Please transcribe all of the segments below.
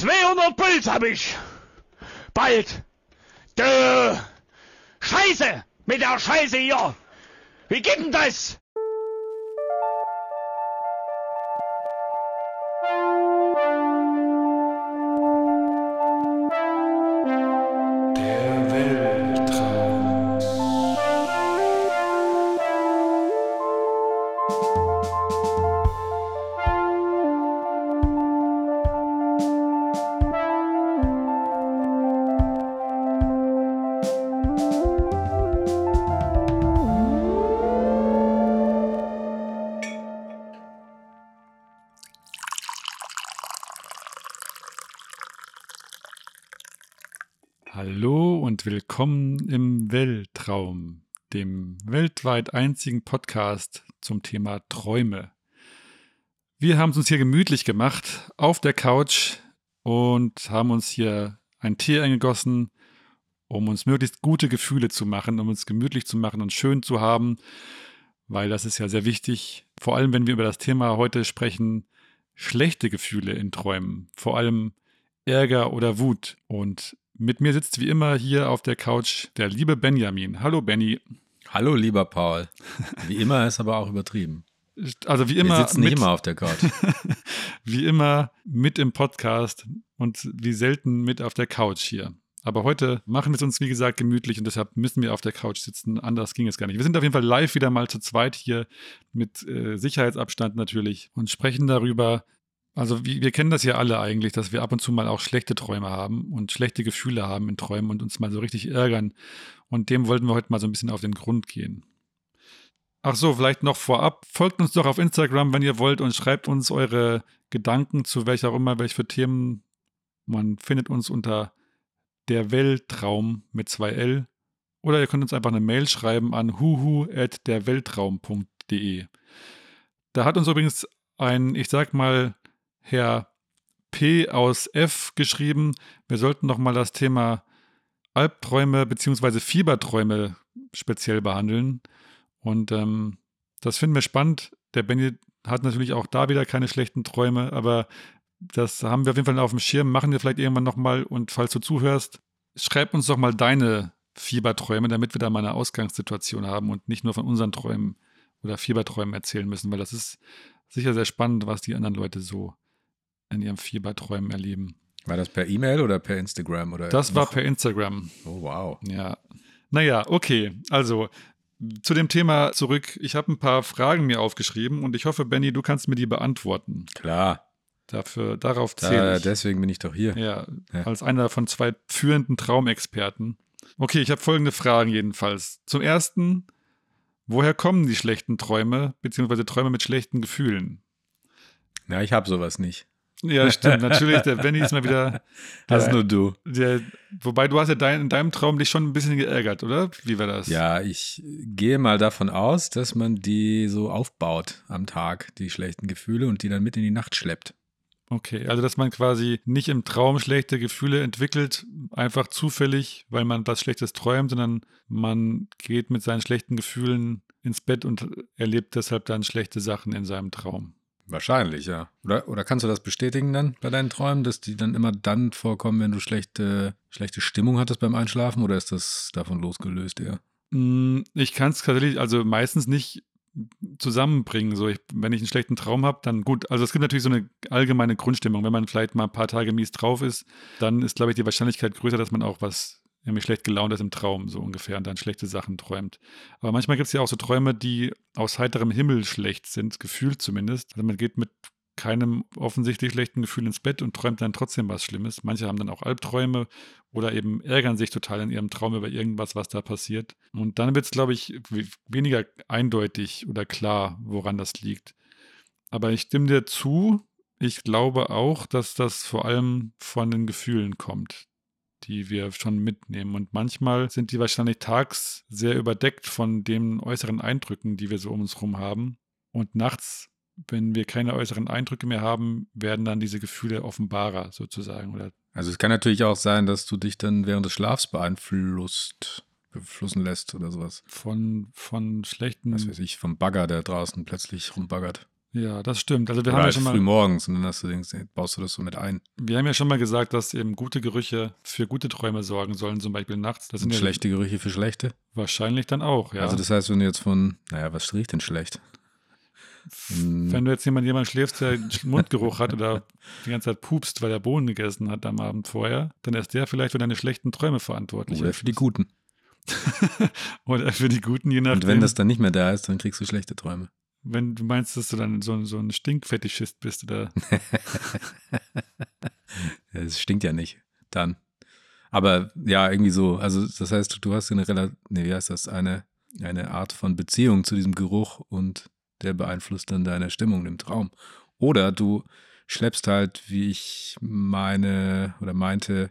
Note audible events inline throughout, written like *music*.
200 Puls hab ich. Bald. Dö. Scheiße. Mit der Scheiße hier. Wie geht denn das? Willkommen im Weltraum, dem weltweit einzigen Podcast zum Thema Träume. Wir haben es uns hier gemütlich gemacht auf der Couch und haben uns hier einen Tee eingegossen, um uns möglichst gute Gefühle zu machen, um uns gemütlich zu machen und schön zu haben, weil das ist ja sehr wichtig, vor allem wenn wir über das Thema heute sprechen, schlechte Gefühle in Träumen, vor allem Ärger oder Wut. Und mit mir sitzt wie immer hier auf der Couch der liebe Benjamin. Hallo Benny. Hallo, lieber Paul. Wie immer ist aber auch übertrieben. Also wie Wir immer, sitzen nicht mit, immer auf der Couch. *laughs* wie immer mit im Podcast und wie selten mit auf der Couch hier. Aber heute machen wir es uns, wie gesagt, gemütlich und deshalb müssen wir auf der Couch sitzen. Anders ging es gar nicht. Wir sind auf jeden Fall live wieder mal zu zweit hier mit äh, Sicherheitsabstand natürlich und sprechen darüber. Also wie, wir kennen das ja alle eigentlich, dass wir ab und zu mal auch schlechte Träume haben und schlechte Gefühle haben in Träumen und uns mal so richtig ärgern. Und dem wollten wir heute mal so ein bisschen auf den Grund gehen. Ach so, vielleicht noch vorab. Folgt uns doch auf Instagram, wenn ihr wollt, und schreibt uns eure Gedanken zu welcher auch immer, welche für Themen. Man findet uns unter der Weltraum mit zwei L. Oder ihr könnt uns einfach eine Mail schreiben an huhu.derweltraum.de. Da hat uns übrigens ein, ich sag mal, Herr P aus F geschrieben, wir sollten noch mal das Thema Albträume bzw. Fieberträume speziell behandeln. Und ähm, das finden wir spannend. Der Benny hat natürlich auch da wieder keine schlechten Träume, aber das haben wir auf jeden Fall auf dem Schirm, machen wir vielleicht irgendwann nochmal. Und falls du zuhörst, schreib uns doch mal deine Fieberträume, damit wir da mal eine Ausgangssituation haben und nicht nur von unseren Träumen oder Fieberträumen erzählen müssen, weil das ist sicher sehr spannend, was die anderen Leute so in ihren Fieberträumen erleben. War das per E-Mail oder per Instagram? Oder Das war noch? per Instagram. Oh, wow. Ja. Naja, okay. Also zu dem Thema zurück. Ich habe ein paar Fragen mir aufgeschrieben und ich hoffe, Benny, du kannst mir die beantworten. Klar. Dafür, darauf zähle Da, ich. deswegen bin ich doch hier. Ja, Ja. als einer von zwei führenden Traumexperten. Okay, ich habe folgende Fragen jedenfalls. Zum ersten, woher kommen die schlechten Träume, beziehungsweise Träume mit schlechten Gefühlen? Na, ich habe sowas nicht. Ja, stimmt. Natürlich, der Benny ist mal wieder. *laughs* Das der, nur du. der, wobei du hast ja dein, in deinem Traum dich schon ein bisschen geärgert, oder? Wie war das? Ja, ich gehe mal davon aus, dass man die so aufbaut am Tag, die schlechten Gefühle, und die dann mit in die Nacht schleppt. Okay, also dass man quasi nicht im Traum schlechte Gefühle entwickelt, einfach zufällig, weil man was Schlechtes träumt, sondern man geht mit seinen schlechten Gefühlen ins Bett und erlebt deshalb dann schlechte Sachen in seinem Traum. Wahrscheinlich, ja. Oder, oder kannst du das bestätigen dann bei deinen Träumen, dass die dann immer dann vorkommen, wenn du schlechte, schlechte Stimmung hattest beim Einschlafen? Oder ist das davon losgelöst eher? Mm, Ich kann es tatsächlich, also meistens nicht zusammenbringen. So, ich, wenn ich einen schlechten Traum habe, dann gut. Also es gibt natürlich so eine allgemeine Grundstimmung. Wenn man vielleicht mal ein paar Tage mies drauf ist, dann ist, glaube ich, die Wahrscheinlichkeit größer, dass man auch was irgendwie schlecht gelaunt ist im Traum, so ungefähr, und dann schlechte Sachen träumt. Aber manchmal gibt es ja auch so Träume, die aus heiterem Himmel schlecht sind, gefühlt zumindest. Also man geht mit keinem offensichtlich schlechten Gefühl ins Bett und träumt dann trotzdem was Schlimmes. Manche haben dann auch Albträume oder eben ärgern sich total in ihrem Traum über irgendwas, was da passiert. Und dann wird es, glaube ich, we- weniger eindeutig oder klar, woran das liegt. Aber ich stimme dir zu. Ich glaube auch, dass das vor allem von den Gefühlen kommt, die wir schon mitnehmen. Und manchmal sind die wahrscheinlich tags sehr überdeckt von den äußeren Eindrücken, die wir so um uns herum haben. Und nachts, wenn wir keine äußeren Eindrücke mehr haben, werden dann diese Gefühle offenbarer sozusagen. Oder Also es kann natürlich auch sein, dass du dich dann während des Schlafs beeinflusst, beeinflussen lässt oder sowas. von, von schlechten. Was weiß ich, vom Bagger, der draußen plötzlich rumbaggert. Ja, das stimmt. Also wir Oder haben ja halt schon früh mal, morgens und dann hast du denkst, baust du das so mit ein. wir haben ja schon mal gesagt, dass eben gute Gerüche für gute Träume sorgen sollen, zum Beispiel nachts. Das sind Und ja schlechte Gerüche für schlechte. wahrscheinlich dann auch, ja. Also das heißt, wenn du jetzt von, naja, was riecht denn schlecht? Wenn du jetzt jemand, jemand schläfst, der Mundgeruch hat oder die ganze Zeit pupst, weil er Bohnen gegessen hat am Abend vorher, dann ist der vielleicht für deine schlechten Träume verantwortlich. Oder für die Guten. *laughs* Oder für die guten, je nachdem. Und wenn das dann nicht mehr da ist, dann kriegst du schlechte Träume. Wenn du meinst, dass du dann so, so ein Stinkfetischist bist oder *laughs* Es stinkt ja nicht. Dann. Aber ja, irgendwie so. Also, das heißt, du hast eine relativ, nee, wie heißt das? Eine, eine Art von Beziehung zu diesem Geruch und der beeinflusst dann deine Stimmung im Traum. Oder du schleppst halt, wie ich meine oder meinte,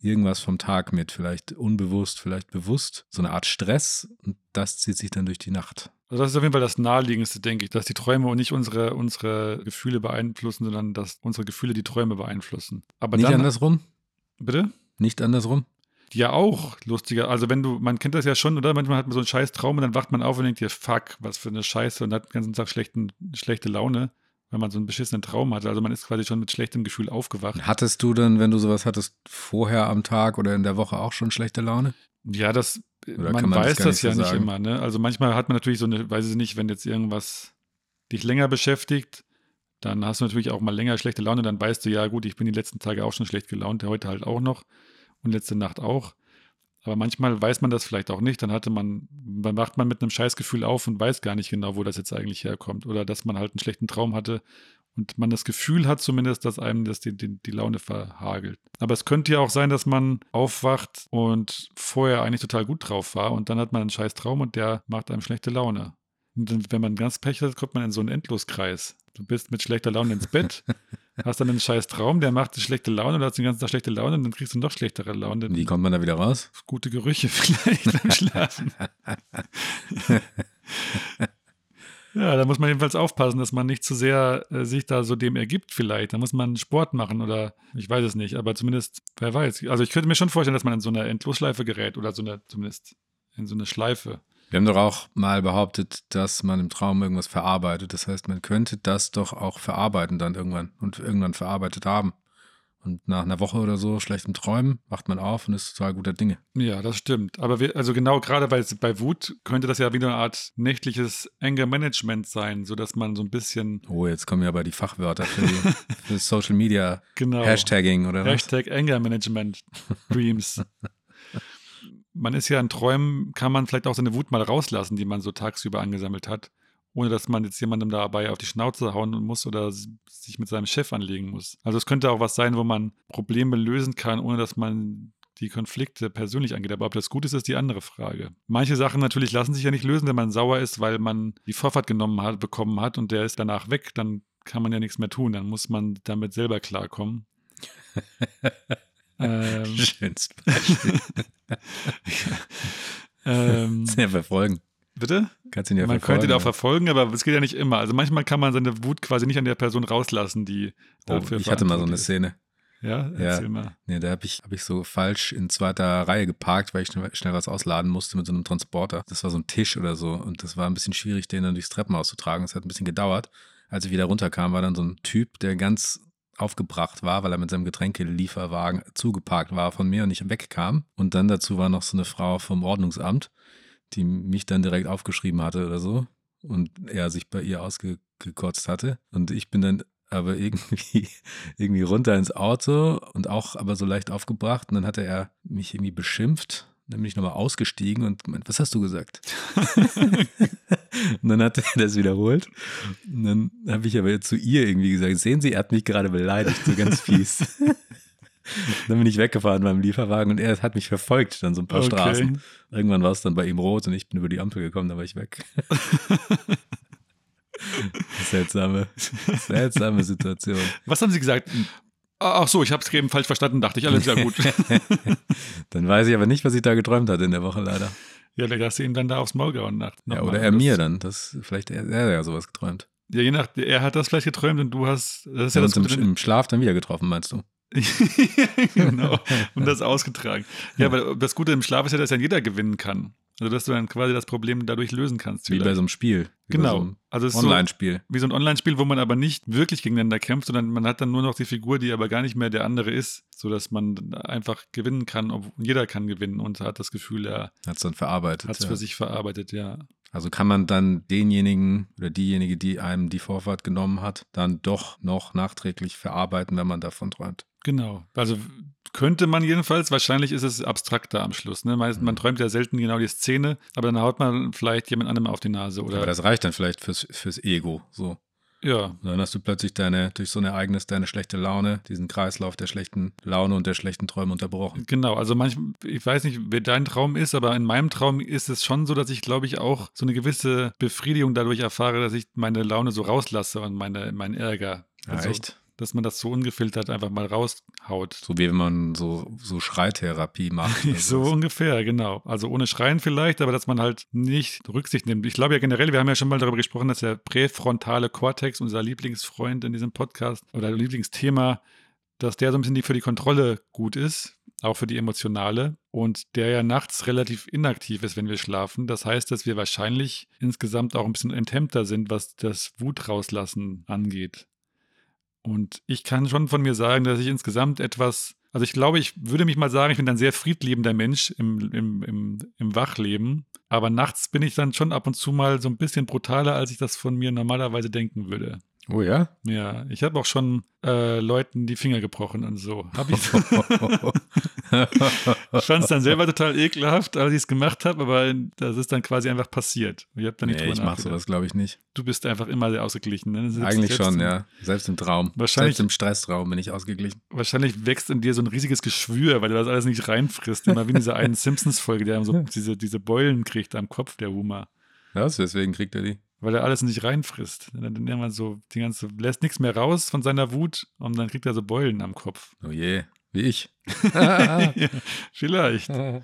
irgendwas vom Tag mit. Vielleicht unbewusst, vielleicht bewusst. So eine Art Stress und das zieht sich dann durch die Nacht. Also das ist auf jeden Fall das Naheliegendste, denke ich, dass die Träume und nicht unsere, unsere Gefühle beeinflussen, sondern dass unsere Gefühle die Träume beeinflussen. Aber Nicht dann, andersrum? Bitte? Nicht andersrum? Ja, auch lustiger. Also wenn du, man kennt das ja schon, oder? Manchmal hat man so einen scheiß Traum und dann wacht man auf und denkt dir, fuck, was für eine Scheiße und hat den ganzen Tag schlechten, schlechte Laune, weil man so einen beschissenen Traum hatte. Also man ist quasi schon mit schlechtem Gefühl aufgewacht. Hattest du dann, wenn du sowas hattest, vorher am Tag oder in der Woche auch schon schlechte Laune? Ja, das, Oder man, man das weiß das, nicht ja so nicht sagen? immer, ne? Also manchmal hat man natürlich so eine, weiß ich nicht, wenn jetzt irgendwas dich länger beschäftigt, dann hast du natürlich auch mal länger schlechte Laune, dann weißt du, ja gut, ich bin die letzten Tage auch schon schlecht gelaunt, heute halt auch noch und letzte Nacht auch. Aber manchmal weiß man das vielleicht auch nicht, dann hatte man, dann wacht man mit einem Scheißgefühl auf und weiß gar nicht genau, wo das jetzt eigentlich herkommt. Oder dass man halt einen schlechten Traum hatte und man das Gefühl hat zumindest, dass einem das die, die, die Laune verhagelt. Aber es könnte ja auch sein, dass man aufwacht und vorher eigentlich total gut drauf war und dann hat man einen scheiß Traum und der macht einem schlechte Laune. Und dann, wenn man ganz Pech hat, kommt man in so einen Endloskreis. Du bist mit schlechter Laune ins Bett, *laughs* hast dann einen scheiß Traum, der macht eine schlechte Laune, du hast den ganzen Tag schlechte Laune und dann kriegst du noch schlechtere Laune. Wie kommt man da wieder raus? Gute Gerüche *laughs* vielleicht beim Schlafen. *laughs* ja, da muss man jedenfalls aufpassen, dass man nicht zu sehr äh, sich da so dem ergibt vielleicht. Da muss man Sport machen oder ich weiß es nicht, aber zumindest, wer weiß. Also ich könnte mir schon vorstellen, dass man in so eine Endlosschleife gerät oder so eine, zumindest in so eine Schleife. Wir haben doch auch mal behauptet, dass man im Traum irgendwas verarbeitet. Das heißt, man könnte das doch auch verarbeiten dann irgendwann und irgendwann verarbeitet haben. Und nach einer Woche oder so schlechtem Träumen wacht man auf und ist total guter Dinge. Ja, das stimmt. Aber wir, also genau gerade bei, bei Wut könnte das ja wieder eine Art nächtliches Anger Management sein, sodass man so ein bisschen Oh, jetzt kommen ja aber die Fachwörter für, die, *laughs* für Social Media genau Hashtagging oder was? Hashtag Anger Management Dreams. *laughs* man ist ja in Träumen, kann man vielleicht auch seine Wut mal rauslassen, die man so tagsüber angesammelt hat, ohne dass man jetzt jemandem dabei auf die Schnauze hauen muss oder sich mit seinem Chef anlegen muss. Also es könnte auch was sein, wo man Probleme lösen kann, ohne dass man die Konflikte persönlich angeht. Aber ob das gut ist, ist die andere Frage. Manche Sachen natürlich lassen sich ja nicht lösen, wenn man sauer ist, weil man die Vorfahrt genommen hat, bekommen hat und der ist danach weg, dann kann man ja nichts mehr tun. Dann muss man damit selber klarkommen. *laughs* ähm, Schönst Beispiel. *laughs* ähm, Sehr verfolgen. Bitte? Kannst ihn ja man verfolgen. könnte ihn auch ja. verfolgen, aber es geht ja nicht immer. Also manchmal kann man seine Wut quasi nicht an der Person rauslassen, die oh, dafür ich hatte mal so eine Szene. Ja, erzähl mal. Nee, da habe ich, hab ich so falsch in zweiter Reihe geparkt, weil ich schnell, schnell was ausladen musste mit so einem Transporter. Das war so ein Tisch oder so und das war ein bisschen schwierig, den dann durchs Treppenhaus zu tragen. Das hat ein bisschen gedauert. Als ich wieder runterkam, war dann so ein Typ, der ganz aufgebracht war, weil er mit seinem Getränkelieferwagen zugeparkt war von mir und ich wegkam. Und dann dazu war noch so eine Frau vom Ordnungsamt, die mich dann direkt aufgeschrieben hatte oder so und er sich bei ihr ausgekotzt hatte. Und ich bin dann aber *laughs* irgendwie, irgendwie runter ins Auto und auch aber so leicht aufgebracht. Und dann hatte er mich irgendwie beschimpft. Dann bin ich nochmal ausgestiegen und gemeint, was hast du gesagt? *laughs* und dann hat er das wiederholt. Und dann habe ich aber zu ihr irgendwie gesagt, sehen Sie, er hat mich gerade beleidigt, so ganz fies. *laughs* *laughs* dann bin ich weggefahren beim Lieferwagen und er hat mich verfolgt, dann so ein paar Okay. Straßen. Irgendwann war es dann bei ihm rot und ich bin über die Ampel gekommen, da war ich weg. *laughs* seltsame, seltsame Situation. Was haben Sie gesagt? Ach so, ich habe es eben falsch verstanden, dachte ich. Alles ja gut. *laughs* Dann weiß ich aber nicht, was ich da geträumt hatte in der Woche leider. ja, da hast du ihn dann da aufs Maul gehauen. Nach, Ja, oder er mir dann. Das, vielleicht er, er ja sowas geträumt. Ja, je nach, er hat das vielleicht geträumt und du hast, das ist ja haben das uns im, im Schlaf dann wieder getroffen, meinst du? *laughs* genau. Und das *laughs* ausgetragen. Ja, aber das Gute im Schlaf ist ja, dass ja jeder gewinnen kann. Also, dass du dann quasi das Problem dadurch lösen kannst. Wie bei vielleicht. so einem Spiel. Wie Genau. So einem Also es ist so, Online-Spiel. wie so ein Online-Spiel, wo man aber nicht wirklich gegeneinander kämpft, sondern man hat dann nur noch die Figur, die aber gar nicht mehr der andere ist, sodass man einfach gewinnen kann. Ob, jeder kann gewinnen und hat das Gefühl, er Hat es dann verarbeitet. hat es ja. für sich verarbeitet, ja. Also kann man dann denjenigen oder diejenige, die einem die Vorfahrt genommen hat, dann doch noch nachträglich verarbeiten, wenn man davon träumt. Genau. Also könnte man jedenfalls, wahrscheinlich ist es abstrakter am Schluss. Ne? Meist, Mhm. Man träumt ja selten genau die Szene, aber dann haut man vielleicht jemand anderem auf die Nase. Oder Aber das reicht dann vielleicht fürs, fürs Ego. So. ja, dann hast du plötzlich deine, durch so ein Ereignis deine schlechte Laune, diesen Kreislauf der schlechten Laune und der schlechten Träume unterbrochen. Genau, also manchmal, ich weiß nicht, wer dein Traum ist, aber in meinem Traum ist es schon so, dass ich, glaube ich, auch so eine gewisse Befriedigung dadurch erfahre, dass ich meine Laune so rauslasse und meine, meinen Ärger. Ja, Also, echt? Dass man das so ungefiltert einfach mal raushaut. So wie wenn man so, so Schreitherapie macht. *laughs* So ungefähr, genau. Also ohne Schreien vielleicht, aber dass man halt nicht Rücksicht nimmt. Ich glaube ja generell, wir haben ja schon mal darüber gesprochen, dass der präfrontale Kortex, unser Lieblingsfreund in diesem Podcast oder Lieblingsthema, dass der so ein bisschen die für die Kontrolle gut ist, auch für die emotionale und der ja nachts relativ inaktiv ist, wenn wir schlafen. Das heißt, dass wir wahrscheinlich insgesamt auch ein bisschen enthemmter sind, was das Wut rauslassen angeht. Und ich kann schon von mir sagen, dass ich insgesamt etwas, also ich glaube, ich würde mich mal sagen, ich bin ein sehr friedliebender Mensch im, im, im, im Wachleben. Aber nachts bin ich dann schon ab und zu mal so ein bisschen brutaler, als ich das von mir normalerweise denken würde. Oh ja? Ja, ich habe auch schon äh, Leuten die Finger gebrochen und so. Habe ich *laughs* ich fand es dann selber total ekelhaft, als ich es gemacht habe, aber das ist dann quasi einfach passiert. Ich habe dann nicht nee, drüber ich mach nachgedacht. sowas, glaube ich, nicht. Du bist einfach immer sehr ausgeglichen. Ne? Eigentlich schon, im- ja. Selbst im Traum. Wahrscheinlich- Selbst im Stresstraum bin ich ausgeglichen. Wahrscheinlich wächst in dir so ein riesiges Geschwür, weil du das alles nicht reinfrisst. Immer wie in dieser einen *laughs* Simpsons-Folge, der so *laughs* diese, diese Beulen kriegt am Kopf, der Humor. Was? Deswegen kriegt er die. Weil er alles nicht reinfrisst. Dann dann irgendwann so die ganze, lässt nichts mehr raus von seiner Wut und dann kriegt er so Beulen am Kopf. Oh je. Wie ich. *laughs* *laughs* ja, vielleicht. *laughs*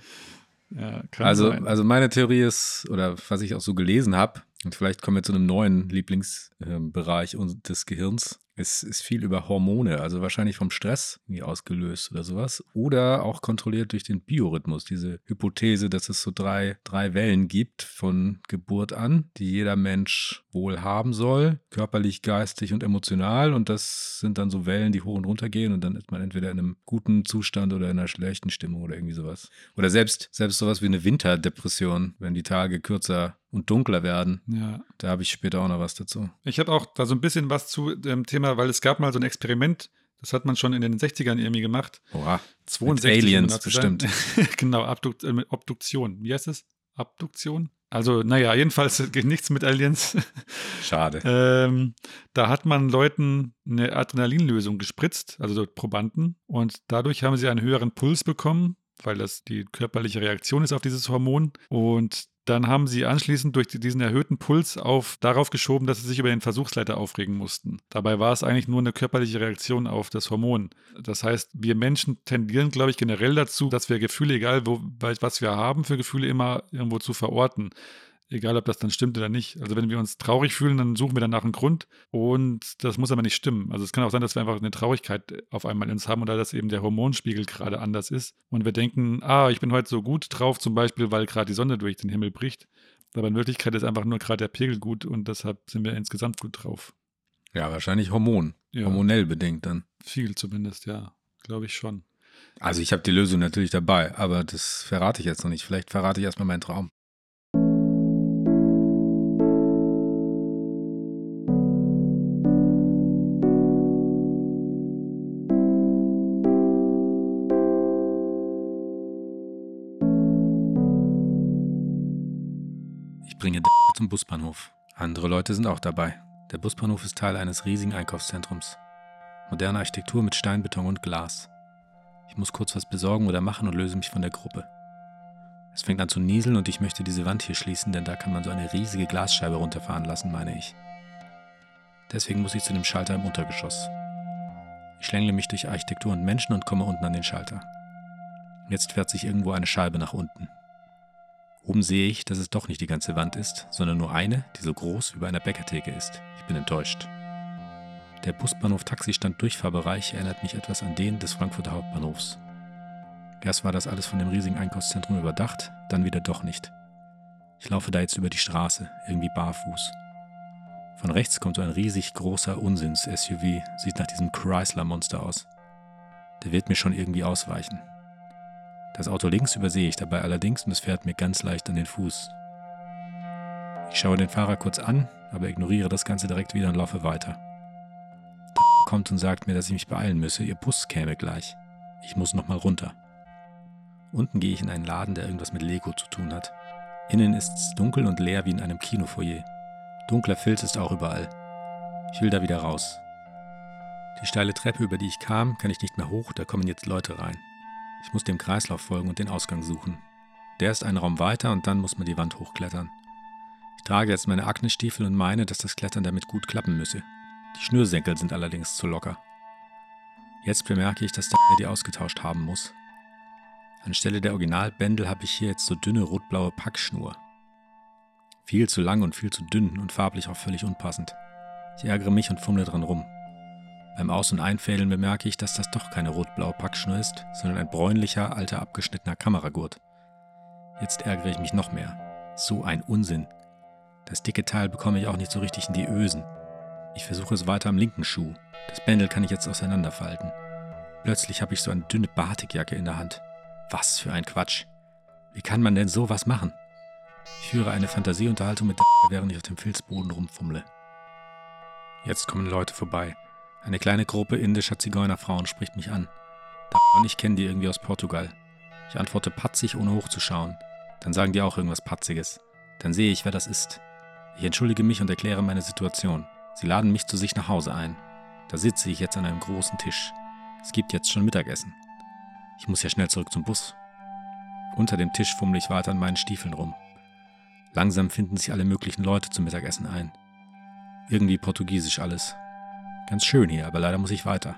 Ja, Also, sein. also meine Theorie ist, oder was ich auch so gelesen habe, und vielleicht kommen wir zu einem neuen Lieblingsbereich des Gehirns, es ist viel über Hormone, also wahrscheinlich vom Stress ausgelöst oder sowas. Oder auch kontrolliert durch den Biorhythmus. Diese Hypothese, dass es so drei, drei Wellen gibt von Geburt an, die jeder Mensch wohl haben soll, körperlich, geistig und emotional. Und das sind dann so Wellen, die hoch und runter gehen und dann ist man entweder in einem guten Zustand oder in einer schlechten Stimmung oder irgendwie sowas. Oder selbst, selbst sowas wie eine Winterdepression, wenn die Tage kürzer und dunkler werden. ja. Da habe ich später auch noch was dazu. Ich habe auch da so ein bisschen was zu dem Thema, weil es gab mal so ein Experiment, das hat man schon in den 60ern irgendwie gemacht. Oha. 62 Mit Aliens genau bestimmt. *laughs* genau, Abduk äh, Obduktion. Wie heißt es? Abduktion? Also, naja, jedenfalls *laughs* geht nichts mit Aliens. *laughs* Schade. ähm, da hat man Leuten eine Adrenalinlösung gespritzt, also dort Probanden, und dadurch haben sie einen höheren Puls bekommen, weil das die körperliche Reaktion ist auf dieses Hormon. Und dann haben sie anschließend durch diesen erhöhten Puls auf, darauf geschoben, dass sie sich über den Versuchsleiter aufregen mussten. Dabei war es eigentlich nur eine körperliche Reaktion auf das Hormon. Das heißt, wir Menschen tendieren, glaube ich, generell dazu, dass wir Gefühle, egal wo, was wir haben, für Gefühle immer irgendwo zu verorten. Egal, ob das dann stimmt oder nicht. Also wenn wir uns traurig fühlen, dann suchen wir danach einen Grund und das muss aber nicht stimmen. Also es kann auch sein, dass wir einfach eine Traurigkeit auf einmal in uns haben oder dass eben der Hormonspiegel gerade anders ist und wir denken, ah, ich bin heute so gut drauf, zum Beispiel, weil gerade die Sonne durch den Himmel bricht. Aber in Wirklichkeit ist einfach nur gerade der Pegel gut und deshalb sind wir insgesamt gut drauf. Ja, wahrscheinlich Hormon. Ja. Hormonell bedingt dann. Viel zumindest, ja. Glaube ich schon. Also ich habe die Lösung natürlich dabei, aber das verrate ich jetzt noch nicht. Vielleicht verrate ich erstmal meinen Traum. Zum Busbahnhof. Andere Leute sind auch dabei. Der Busbahnhof ist Teil eines riesigen Einkaufszentrums. Moderne Architektur mit Steinbeton und Glas. Ich muss kurz was besorgen oder machen und löse mich von der Gruppe. Es fängt an zu nieseln und ich möchte diese Wand hier schließen, denn da kann man so eine riesige Glasscheibe runterfahren lassen, meine ich. Deswegen muss ich zu dem Schalter im Untergeschoss. Ich schlängle mich durch Architektur und Menschen und komme unten an den Schalter. Jetzt fährt sich irgendwo eine Scheibe nach unten. Oben sehe ich, dass es doch nicht die ganze Wand ist, sondern nur eine, die so groß wie bei einer Bäckertheke ist. Ich bin enttäuscht. Der Busbahnhof Taxistand Durchfahrbereich erinnert mich etwas an den des Frankfurter Hauptbahnhofs. Erst war das alles von dem riesigen Einkaufszentrum überdacht, dann wieder doch nicht. Ich laufe da jetzt über die Straße, irgendwie barfuß. Von rechts kommt so ein riesig großer Unsinns-SUV, sieht nach diesem Chrysler-Monster aus. Der wird mir schon irgendwie ausweichen. Das Auto links übersehe ich dabei allerdings und es fährt mir ganz leicht an den Fuß. Ich schaue den Fahrer kurz an, aber ignoriere das Ganze direkt wieder und laufe weiter. Der kommt und sagt mir, dass ich mich beeilen müsse, ihr Bus käme gleich. Ich muss nochmal runter. Unten gehe ich in einen Laden, der irgendwas mit Lego zu tun hat. Innen ist es dunkel und leer wie in einem Kinofoyer. Dunkler Filz ist auch überall. Ich will da wieder raus. Die steile Treppe, über die ich kam, kann ich nicht mehr hoch, da kommen jetzt Leute rein. Ich muss dem Kreislauf folgen und den Ausgang suchen. Der ist einen Raum weiter und dann muss man die Wand hochklettern. Ich trage jetzt meine Aknestiefel und meine, dass das Klettern damit gut klappen müsse. Die Schnürsenkel sind allerdings zu locker. Jetzt bemerke ich, dass der die ausgetauscht haben muss. Anstelle der Originalbändel habe ich hier jetzt so dünne rotblaue Packschnur. Viel zu lang und viel zu dünn und farblich auch völlig unpassend. Ich ärgere mich und fummle dran rum. Beim Aus- und Einfädeln bemerke ich, dass das doch keine rot-blaue Packschnur ist, sondern ein bräunlicher, alter, abgeschnittener Kameragurt. Jetzt ärgere ich mich noch mehr. So ein Unsinn. Das dicke Teil bekomme ich auch nicht so richtig in die Ösen. Ich versuche es weiter am linken Schuh. Das Bändel kann ich jetzt auseinanderfalten. Plötzlich habe ich so eine dünne Batikjacke in der Hand. Was für ein Quatsch. Wie kann man denn sowas machen? Ich führe eine Fantasieunterhaltung mit während ich auf dem Filzboden rumfummle. Jetzt kommen Leute vorbei. Eine kleine Gruppe indischer Zigeunerfrauen spricht mich an. Und ich kenne die irgendwie aus Portugal. Ich antworte patzig, ohne hochzuschauen. Dann sagen die auch irgendwas Patziges. Dann sehe ich, wer das ist. Ich entschuldige mich und erkläre meine Situation. Sie laden mich zu sich nach Hause ein. Da sitze ich jetzt an einem großen Tisch. Es gibt jetzt schon Mittagessen. Ich muss ja schnell zurück zum Bus. Unter dem Tisch fummle ich weiter an meinen Stiefeln rum. Langsam finden sich alle möglichen Leute zum Mittagessen ein. Irgendwie portugiesisch alles. Ganz schön hier, aber leider muss ich weiter.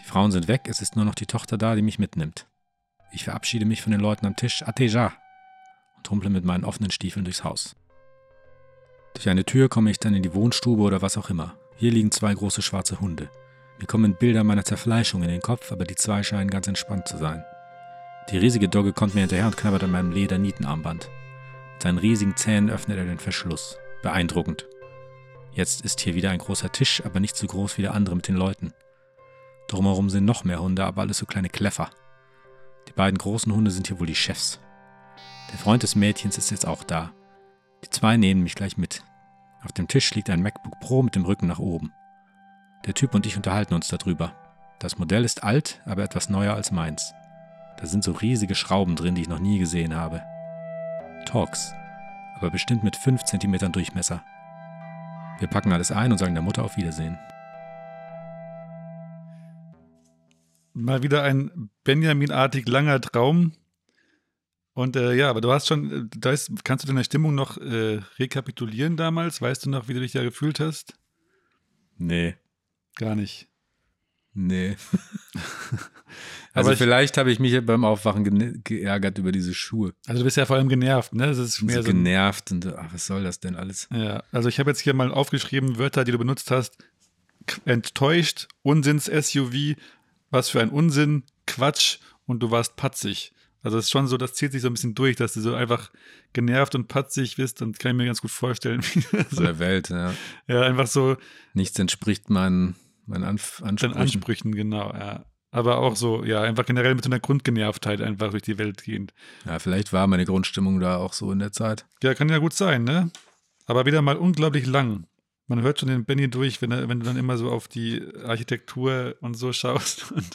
Die Frauen sind weg, es ist nur noch die Tochter da, die mich mitnimmt. Ich verabschiede mich von den Leuten am Tisch, Ateja, und humple mit meinen offenen Stiefeln durchs Haus. Durch eine Tür komme ich dann in die Wohnstube oder was auch immer. Hier liegen zwei große schwarze Hunde. Mir kommen Bilder meiner Zerfleischung in den Kopf, aber die zwei scheinen ganz entspannt zu sein. Die riesige Dogge kommt mir hinterher und knabbert an meinem Ledernietenarmband. Mit seinen riesigen Zähnen öffnet er den Verschluss. Beeindruckend. Jetzt ist hier wieder ein großer Tisch, aber nicht so groß wie der andere mit den Leuten. Drumherum sind noch mehr Hunde, aber alles so kleine Kläffer. Die beiden großen Hunde sind hier wohl die Chefs. Der Freund des Mädchens ist jetzt auch da. Die zwei nehmen mich gleich mit. Auf dem Tisch liegt ein MacBook Pro mit dem Rücken nach oben. Der Typ und ich unterhalten uns darüber. Das Modell ist alt, aber etwas neuer als meins. Da sind so riesige Schrauben drin, die ich noch nie gesehen habe. Talks, aber bestimmt mit 5 cm Durchmesser. Wir packen alles ein und sagen der Mutter auf Wiedersehen. Mal wieder ein Benjamin-artig langer Traum. Und äh, ja, aber du hast schon, äh, da ist, kannst du deine Stimmung noch äh, rekapitulieren damals? Weißt du noch, wie du dich da gefühlt hast? Nee. Gar nicht. Nee. *laughs* also ich- vielleicht habe ich mich beim Aufwachen geärgert über diese Schuhe. Also du bist ja vor allem genervt, ne? Das ist mehr so so. genervt und ach, was soll das denn alles? Ja, also ich habe jetzt hier mal aufgeschrieben, Wörter, die du benutzt hast. Enttäuscht, Unsinns-SUV, was für ein Unsinn, Quatsch und du warst patzig. Also es ist schon so, das zieht sich so ein bisschen durch, dass du so einfach genervt und patzig bist und kann ich mir ganz gut vorstellen. *laughs* wie so, der Welt, ja. ja, einfach so Nichts entspricht meinen, meinen Anf den Ansprüchen. Ansprüchen, genau, ja. Aber auch so, ja, einfach generell mit so einer Grundgenervtheit einfach durch die Welt gehend. Ja, vielleicht war meine Grundstimmung da auch so in der Zeit. Ja, kann ja gut sein, ne? Aber wieder mal unglaublich lang. Man hört schon den Benny durch, wenn, er, wenn du dann immer so auf die Architektur und so schaust *laughs* und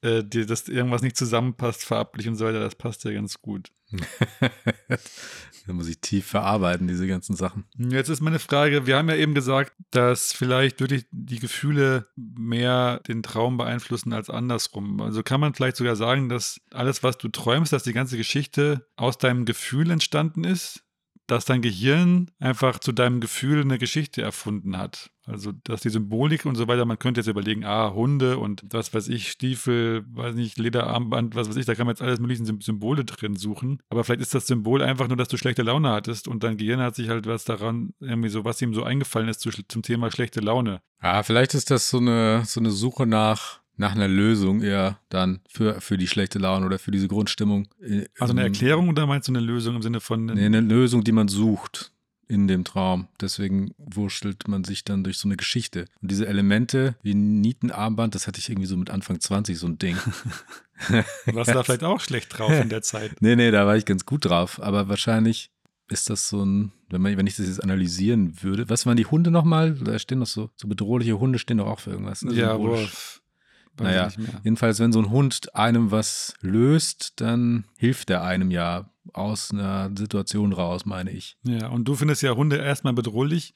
äh, dir das irgendwas nicht zusammenpasst, farblich und so weiter, das passt ja ganz gut. Da muss ich tief verarbeiten, diese ganzen Sachen. Jetzt ist meine Frage, wir haben ja eben gesagt, dass vielleicht wirklich die Gefühle mehr den Traum beeinflussen als andersrum. Also kann man vielleicht sogar sagen, dass alles, was du träumst, dass die ganze Geschichte aus deinem Gefühl entstanden ist, dass dein Gehirn einfach zu deinem Gefühl eine Geschichte erfunden hat. Also, dass die Symbolik und so weiter, man könnte jetzt überlegen, ah, Hunde und was weiß ich, Stiefel, weiß nicht, Lederarmband, was weiß ich, da kann man jetzt alles mögliche Sym- Symbole drin suchen. Aber vielleicht ist das Symbol einfach nur, dass du schlechte Laune hattest und dein Gehirn hat sich halt was daran, irgendwie so, was ihm so eingefallen ist zu, zum Thema schlechte Laune. Ja, vielleicht ist das so eine, so eine Suche nach, nach einer Lösung eher dann für, für die schlechte Laune oder für diese Grundstimmung. Also eine Erklärung oder meinst du eine Lösung im Sinne von. Nee, eine Lösung, die man sucht in dem Traum. Deswegen wurschtelt man sich dann durch so eine Geschichte. Und diese Elemente wie Nietenarmband, das hatte ich irgendwie so mit Anfang 20, so ein Ding. *laughs* warst du da vielleicht auch schlecht drauf in der Zeit? *laughs* Nee, nee, da war ich ganz gut drauf. Aber wahrscheinlich ist das so ein, wenn, man, wenn ich das jetzt analysieren würde. Was waren die Hunde nochmal? Da stehen doch so, so bedrohliche Hunde stehen doch auch für irgendwas. ne? ja. Wolf. Naja. Jedenfalls, wenn so ein Hund einem was löst, dann hilft er einem ja aus einer Situation raus, meine ich. Ja, und du findest ja Hunde erstmal bedrohlich.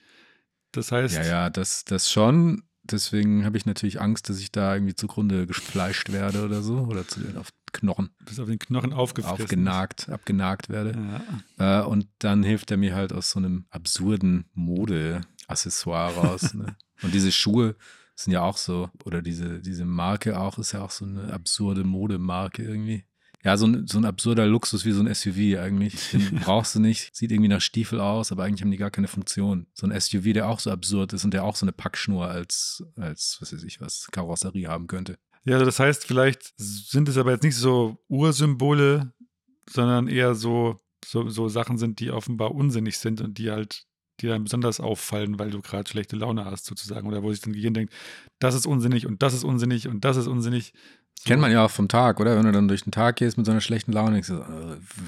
Das heißt, Ja, ja, das, das schon. Deswegen habe ich natürlich Angst, dass ich da irgendwie zugrunde gefleischt werde oder so. Oder zu den auf Knochen du bist auf den Knochen aufgefressen. aufgenagt, abgenagt werde. Ja. Äh, und dann hilft er mir halt aus so einem absurden Mode-Accessoire raus. ne? *laughs* Und diese Schuhe sind ja auch so, oder diese, diese Marke auch, ist ja auch so eine absurde Modemarke irgendwie. Ja, so ein, so ein absurder Luxus wie so ein SUV eigentlich. *laughs* Den brauchst du nicht. Sieht irgendwie nach Stiefel aus, aber eigentlich haben die gar keine Funktion. So ein SUV, der auch so absurd ist und der auch so eine Packschnur als, als was weiß ich was, Karosserie haben könnte. Ja, also das heißt, vielleicht sind es aber jetzt nicht so Ursymbole, sondern eher so, so, so Sachen sind, die offenbar unsinnig sind und die halt dir dann besonders auffallen, weil du gerade schlechte Laune hast, sozusagen. Oder wo sich dein Gehirn denkt, das ist unsinnig und das ist unsinnig und das ist unsinnig. So. Kennt man ja auch vom Tag, oder? Wenn du dann durch den Tag gehst mit so einer schlechten Laune, denkst du, so,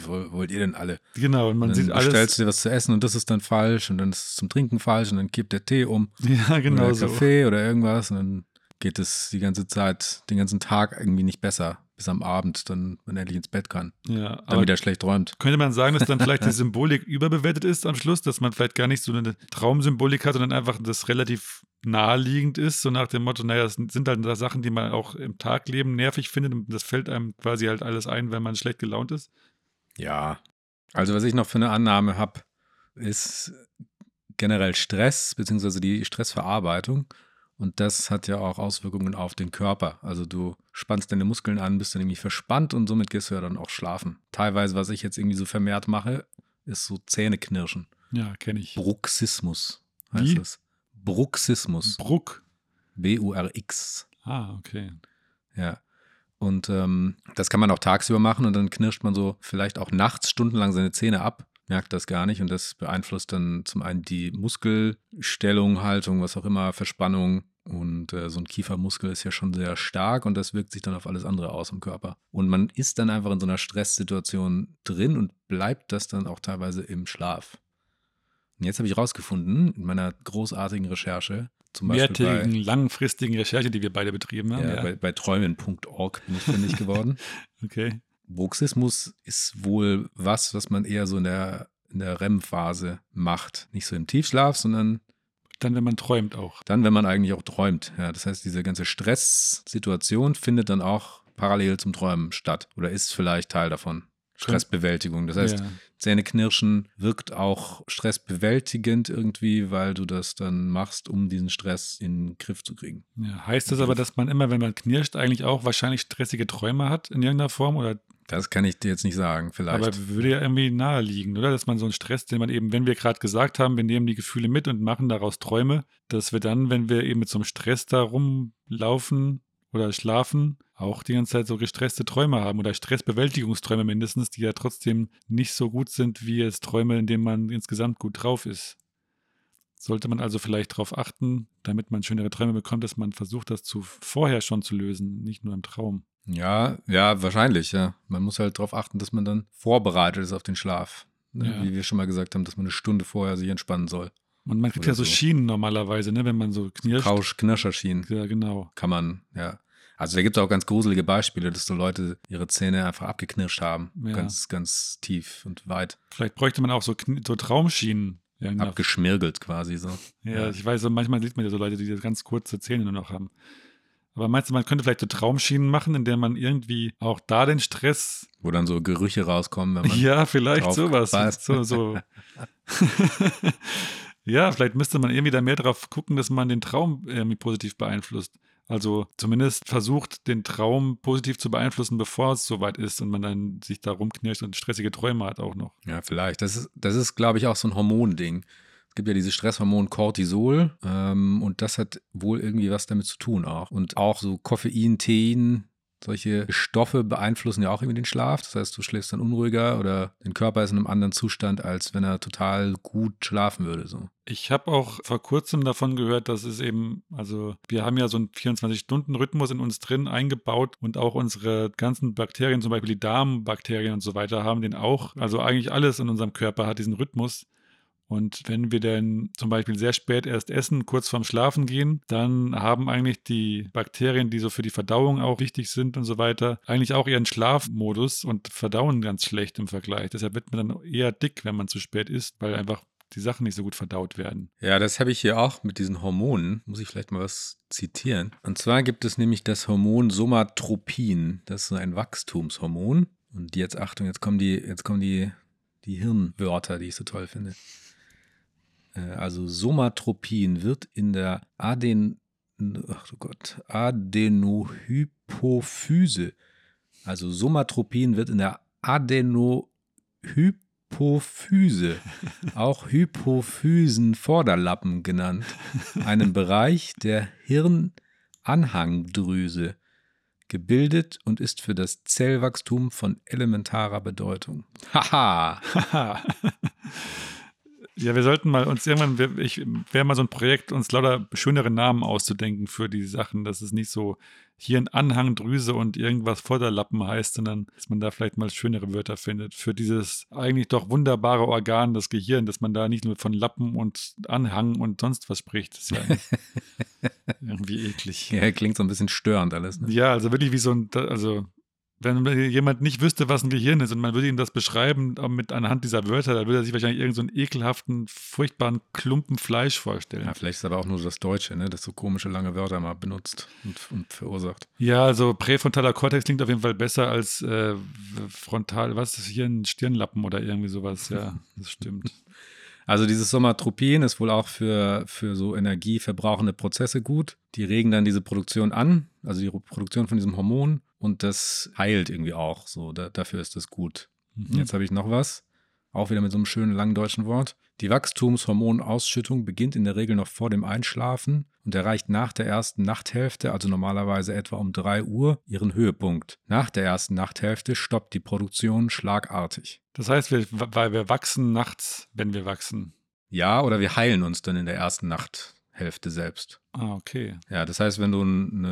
wo- wollt ihr denn alle? Genau, und man Und dann sieht alles. bestellst du dir was zu essen und das ist dann falsch und dann ist es zum Trinken falsch und dann kippt der Tee um *laughs* Ja, genau oder so. Kaffee oder irgendwas und dann geht es die ganze Zeit, den ganzen Tag irgendwie nicht besser, bis am Abend dann man endlich ins Bett kann, Ja, damit er schlecht träumt. könnte man sagen, dass dann vielleicht die *laughs* Symbolik überbewertet ist am Schluss, dass man vielleicht gar nicht so eine Traumsymbolik hat, sondern einfach das relativ naheliegend ist, so nach dem Motto, naja, das sind halt Sachen, die man auch im Tagleben nervig findet und das fällt einem quasi halt alles ein, wenn man schlecht gelaunt ist. Ja. Also was ich noch für eine Annahme habe, ist generell Stress, beziehungsweise die Stressverarbeitung. Und das hat ja auch Auswirkungen auf den Körper. Also du spannst deine Muskeln an, bist dann irgendwie verspannt und somit gehst du ja dann auch schlafen. Teilweise, was ich jetzt irgendwie so vermehrt mache, ist so Zähneknirschen. Ja, kenne ich. Bruxismus heißt Wie? es. Bruxismus. Bruck. B-U-R-X. Ah, okay. Ja. Und ähm, das kann man auch tagsüber machen und dann knirscht man so vielleicht auch nachts stundenlang seine Zähne ab, merkt das gar nicht und das beeinflusst dann zum einen die Muskelstellung, Haltung, was auch immer, Verspannung und äh, so ein Kiefermuskel ist ja schon sehr stark und das wirkt sich dann auf alles andere aus im Körper. Und man ist dann einfach in so einer Stresssituation drin und bleibt das dann auch teilweise im Schlaf. Und jetzt habe ich rausgefunden in meiner großartigen Recherche, zum Beispiel bei, Mehrtägigen, langfristigen Recherche, die wir beide betrieben haben. ja, Ja, bei, bei träumen.org bin ich fündig geworden. *laughs* okay. Bruxismus ist wohl was, was man eher so in der, in der REM-Phase macht. Nicht so im Tiefschlaf, sondern Dann, wenn man träumt auch. dann, wenn man eigentlich auch träumt. Ja, das heißt, diese ganze Stresssituation findet dann auch parallel zum Träumen statt oder ist vielleicht Teil davon. Stressbewältigung. Das heißt, ja. Zähneknirschen wirkt auch stressbewältigend irgendwie, weil du das dann machst, um diesen Stress in den Griff zu kriegen. Ja, heißt das aber, dass man immer, wenn man knirscht, eigentlich auch wahrscheinlich stressige Träume hat in irgendeiner Form? Oder Das kann ich dir jetzt nicht sagen, vielleicht. aber würde ja irgendwie naheliegen, oder? Dass man so einen Stress, den man eben, wenn wir gerade gesagt haben, wir nehmen die Gefühle mit und machen daraus Träume, dass wir dann, wenn wir eben mit so einem Stress da rumlaufen oder schlafen, auch die ganze Zeit so gestresste Träume haben oder Stressbewältigungsträume mindestens, die ja trotzdem nicht so gut sind wie jetzt Träume, in denen man insgesamt gut drauf ist. Sollte man also vielleicht darauf achten, damit man schönere Träume bekommt, dass man versucht, das zu vorher schon zu lösen, nicht nur im Traum. Ja, ja, wahrscheinlich, ja. Man muss halt darauf achten, dass man dann vorbereitet ist auf den Schlaf. Ne? Ja. Wie wir schon mal gesagt haben, dass man eine Stunde vorher sich entspannen soll. Und man kriegt ja so so. Schienen normalerweise, ne, wenn man so knirscht. Kausch-Knirscher-Schienen Ja, genau. kann man, ja. Also da gibt es auch ganz gruselige Beispiele, dass so Leute ihre Zähne einfach abgeknirscht haben. Ja. Ganz, ganz tief und weit. Vielleicht bräuchte man auch so, so Traumschienen. Genau. Abgeschmirgelt quasi so. ja, ja. ich weiß, manchmal sieht man ja so Leute, die ganz kurze Zähne nur noch haben. Aber meinst du, man könnte vielleicht so Traumschienen machen, in der man irgendwie auch da den Stress. Wo dann so Gerüche rauskommen, wenn man. Ja, vielleicht sowas. So, so. *laughs* *laughs* ja, vielleicht müsste man irgendwie da mehr drauf gucken, dass man den Traum irgendwie positiv beeinflusst. Also zumindest versucht, den Traum positiv zu beeinflussen, bevor es soweit ist und man dann sich da rumknirscht und stressige Träume hat auch noch. Ja, vielleicht. Das ist, das ist glaube ich, auch so ein Hormonding. Es gibt ja dieses Stresshormon Cortisol ähm, und das hat wohl irgendwie was damit zu tun auch. Und auch so Koffein, Tein, solche Stoffe beeinflussen ja auch irgendwie den Schlaf. Das heißt, du schläfst dann unruhiger oder dein Körper ist in einem anderen Zustand, als wenn er total gut schlafen würde. So. Ich habe auch vor kurzem davon gehört, dass es eben, also wir haben ja so einen 24-Stunden-Rhythmus in uns drin eingebaut und auch unsere ganzen Bakterien, zum Beispiel die Darmbakterien und so weiter, haben den auch. Also eigentlich alles in unserem Körper hat diesen Rhythmus. Und wenn wir dann zum Beispiel sehr spät erst essen, kurz vorm Schlafen gehen, dann haben eigentlich die Bakterien, die so für die Verdauung auch wichtig sind und so weiter, eigentlich auch ihren Schlafmodus und verdauen ganz schlecht im Vergleich. Deshalb wird man dann eher dick, wenn man zu spät isst, weil einfach die Sachen nicht so gut verdaut werden. Ja, das habe ich hier auch mit diesen Hormonen. Muss ich vielleicht mal was zitieren. Und zwar gibt es nämlich das Hormon Somatropin. Das ist ein Wachstumshormon. Und jetzt Achtung, jetzt kommen die, jetzt kommen die, die Hirnwörter, die ich so toll finde. Äh, also Somatropin wird in der Aden, ach oh Gott, Adenohypophyse, also Somatropin wird in der Adenohypophyse, *laughs* auch Hypophysenvorderlappen genannt, einem *laughs* Bereich der Hirnanhangdrüse gebildet und ist für das Zellwachstum von elementarer Bedeutung. Haha! *laughs* Ja, wir sollten mal uns irgendwann, ich wäre mal so ein Projekt, uns lauter schönere Namen auszudenken für die Sachen, dass es nicht so hier ein Anhangdrüse und irgendwas Vorderlappen heißt, sondern dass man da vielleicht mal schönere Wörter findet für dieses eigentlich doch wunderbare Organ, das Gehirn, dass man da nicht nur von Lappen und Anhang und sonst was spricht. Das ist ja *laughs* irgendwie eklig. Ja, klingt so ein bisschen störend alles. Ne? Ja, also wirklich wie so ein, also wenn jemand nicht wüsste, was ein Gehirn ist und man würde ihm das beschreiben mit anhand dieser Wörter, dann würde er sich wahrscheinlich irgendeinen so ekelhaften, furchtbaren Klumpen Fleisch vorstellen. Ja, vielleicht ist aber auch nur das Deutsche, ne, das so komische lange Wörter mal benutzt und, und verursacht. Ja, also präfrontaler Kortex klingt auf jeden Fall besser als äh, frontal, was ist hier ein Stirnlappen oder irgendwie sowas. Ja, *laughs* das stimmt. Also dieses Somatropin ist wohl auch für, für so energieverbrauchende Prozesse gut. Die regen dann diese Produktion an, also die Produktion von diesem Hormon und das heilt irgendwie auch. So, da, dafür ist das gut. Mhm. Jetzt habe ich noch was. Auch wieder mit so einem schönen langen deutschen Wort. Die Wachstumshormonausschüttung beginnt in der Regel noch vor dem Einschlafen und erreicht nach der ersten Nachthälfte, also normalerweise etwa um 3 Uhr, ihren Höhepunkt. Nach der ersten Nachthälfte stoppt die Produktion schlagartig. Das heißt, wir, weil wir wachsen nachts, wenn wir wachsen. Ja, oder wir heilen uns dann in der ersten Nachthälfte selbst. Ah, okay. Ja, das heißt, wenn du ein,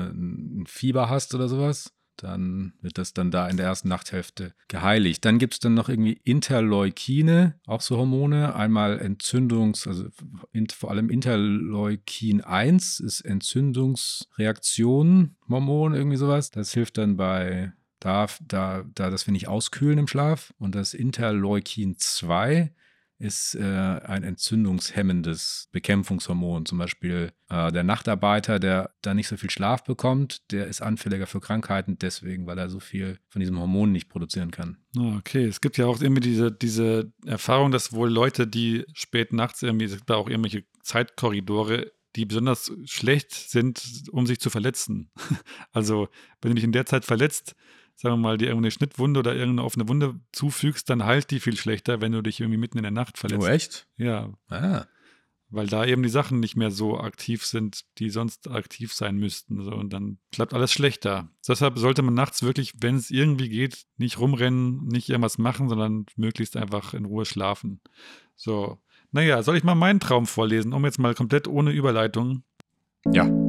ein Fieber hast oder sowas, dann wird das dann da in der ersten Nachthälfte geheiligt. Dann gibt es dann noch irgendwie Interleukine, auch so Hormone. Einmal Entzündungs-, also in, vor allem Interleukin 1 ist Entzündungsreaktion, Hormon, irgendwie sowas. Das hilft dann bei da, da, da, dass wir nicht auskühlen im Schlaf. Und das Interleukin 2 ist äh, ein entzündungshemmendes Bekämpfungshormon. Zum Beispiel äh, der Nachtarbeiter, der da nicht so viel Schlaf bekommt, der ist anfälliger für Krankheiten deswegen, weil er so viel von diesem Hormon nicht produzieren kann. Ah, okay, es gibt ja auch irgendwie diese, diese Erfahrung, dass wohl Leute, die spät nachts irgendwie, es gibt da auch irgendwelche Zeitkorridore, die besonders schlecht sind, um sich zu verletzen. *laughs* Also, wenn du dich in der Zeit verletzt, sagen wir mal, dir irgendeine Schnittwunde oder irgendeine offene Wunde zufügst, dann heilt die viel schlechter, wenn du dich irgendwie mitten in der Nacht verletzt. Oh, echt? Ja. Ah. Weil da eben die Sachen nicht mehr so aktiv sind, die sonst aktiv sein müssten. So, und dann klappt alles schlechter. Deshalb sollte man nachts wirklich, wenn es irgendwie geht, nicht rumrennen, nicht irgendwas machen, sondern möglichst einfach in Ruhe schlafen. So. Naja, soll ich mal meinen Traum vorlesen, um jetzt mal komplett ohne Überleitung? Ja.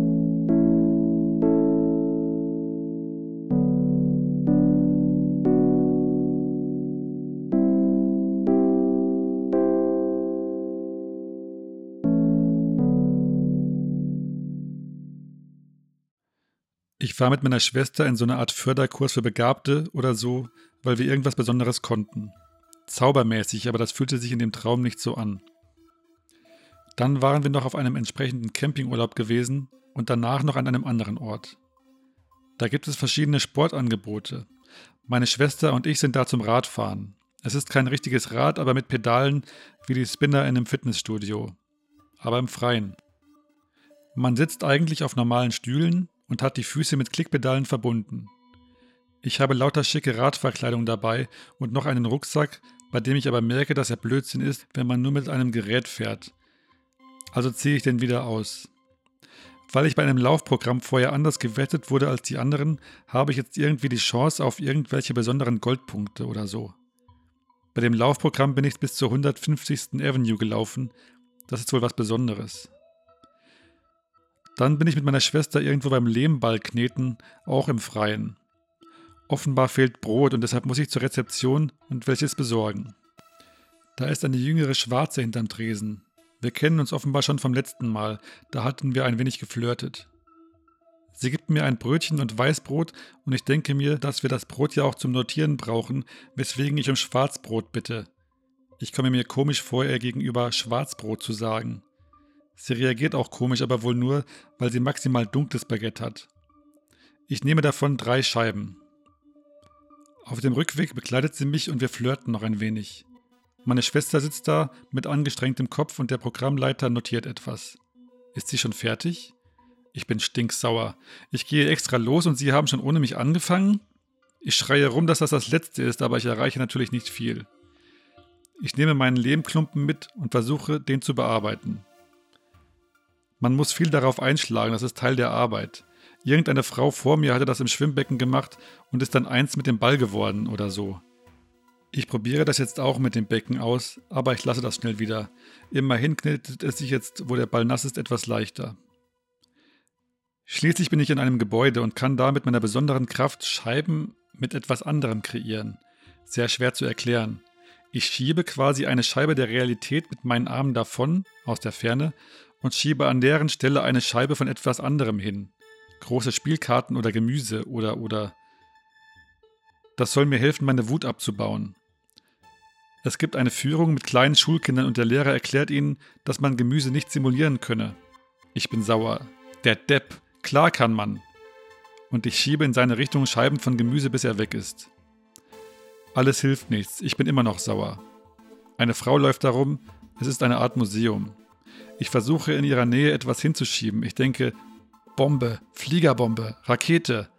War mit meiner Schwester in so einer Art Förderkurs für Begabte oder so, weil wir irgendwas Besonderes konnten. Zaubermäßig, aber das fühlte sich in dem Traum nicht so an. Dann waren wir noch auf einem entsprechenden Campingurlaub gewesen und danach noch an einem anderen Ort. Da gibt es verschiedene Sportangebote. Meine Schwester und ich sind da zum Radfahren. Es ist kein richtiges Rad, aber mit Pedalen wie die Spinner in einem Fitnessstudio. Aber im Freien. Man sitzt eigentlich auf normalen Stühlen, und hat die Füße mit Klickpedalen verbunden. Ich habe lauter schicke Radfahrkleidung dabei und noch einen Rucksack, bei dem ich aber merke, dass er Blödsinn ist, wenn man nur mit einem Gerät fährt. Also ziehe ich den wieder aus. Weil ich bei einem Laufprogramm vorher anders gewettet wurde als die anderen, habe ich jetzt irgendwie die Chance auf irgendwelche besonderen Goldpunkte oder so. Bei dem Laufprogramm bin ich bis zur 150. Avenue gelaufen. Das ist wohl was Besonderes. Dann bin ich mit meiner Schwester irgendwo beim Lehmball kneten, auch im Freien. Offenbar fehlt Brot und deshalb muss ich zur Rezeption und welches besorgen. Da ist eine jüngere Schwarze hinterm Tresen. Wir kennen uns offenbar schon vom letzten Mal, da hatten wir ein wenig geflirtet. Sie gibt mir ein Brötchen und Weißbrot und ich denke mir, dass wir das Brot ja auch zum Notieren brauchen, weswegen ich um Schwarzbrot bitte. Ich komme mir komisch vor, ihr gegenüber Schwarzbrot zu sagen. Sie reagiert auch komisch, aber wohl nur, weil sie maximal dunkles Baguette hat. Ich nehme davon drei Scheiben. Auf dem Rückweg begleitet sie mich und wir flirten noch ein wenig. Meine Schwester sitzt da mit angestrengtem Kopf und der Programmleiter notiert etwas. Ist sie schon fertig? Ich bin stinksauer. Ich gehe extra los und Sie haben schon ohne mich angefangen? Ich schreie rum, dass das das Letzte ist, aber ich erreiche natürlich nicht viel. Ich nehme meinen Lehmklumpen mit und versuche, den zu bearbeiten. Man muss viel darauf einschlagen, das ist Teil der Arbeit. Irgendeine Frau vor mir hatte das im Schwimmbecken gemacht und ist dann eins mit dem Ball geworden oder so. Ich probiere das jetzt auch mit dem Becken aus, aber ich lasse das schnell wieder. Immerhin knetet es sich jetzt, wo der Ball nass ist, etwas leichter. Schließlich bin ich in einem Gebäude und kann da mit meiner besonderen Kraft Scheiben mit etwas anderem kreieren. Sehr schwer zu erklären. Ich schiebe quasi eine Scheibe der Realität mit meinen Armen davon, aus der Ferne, und schiebe an deren Stelle eine Scheibe von etwas anderem hin. Große Spielkarten oder Gemüse oder oder. Das soll mir helfen, meine Wut abzubauen. Es gibt eine Führung mit kleinen Schulkindern und der Lehrer erklärt ihnen, dass man Gemüse nicht simulieren könne. Ich bin sauer. Der Depp. Klar kann man. Und ich schiebe in seine Richtung Scheiben von Gemüse, bis er weg ist. Alles hilft nichts. Ich bin immer noch sauer. Eine Frau läuft darum. Es ist eine Art Museum. Ich versuche in ihrer Nähe etwas hinzuschieben. Ich denke, Bombe, Fliegerbombe, Rakete.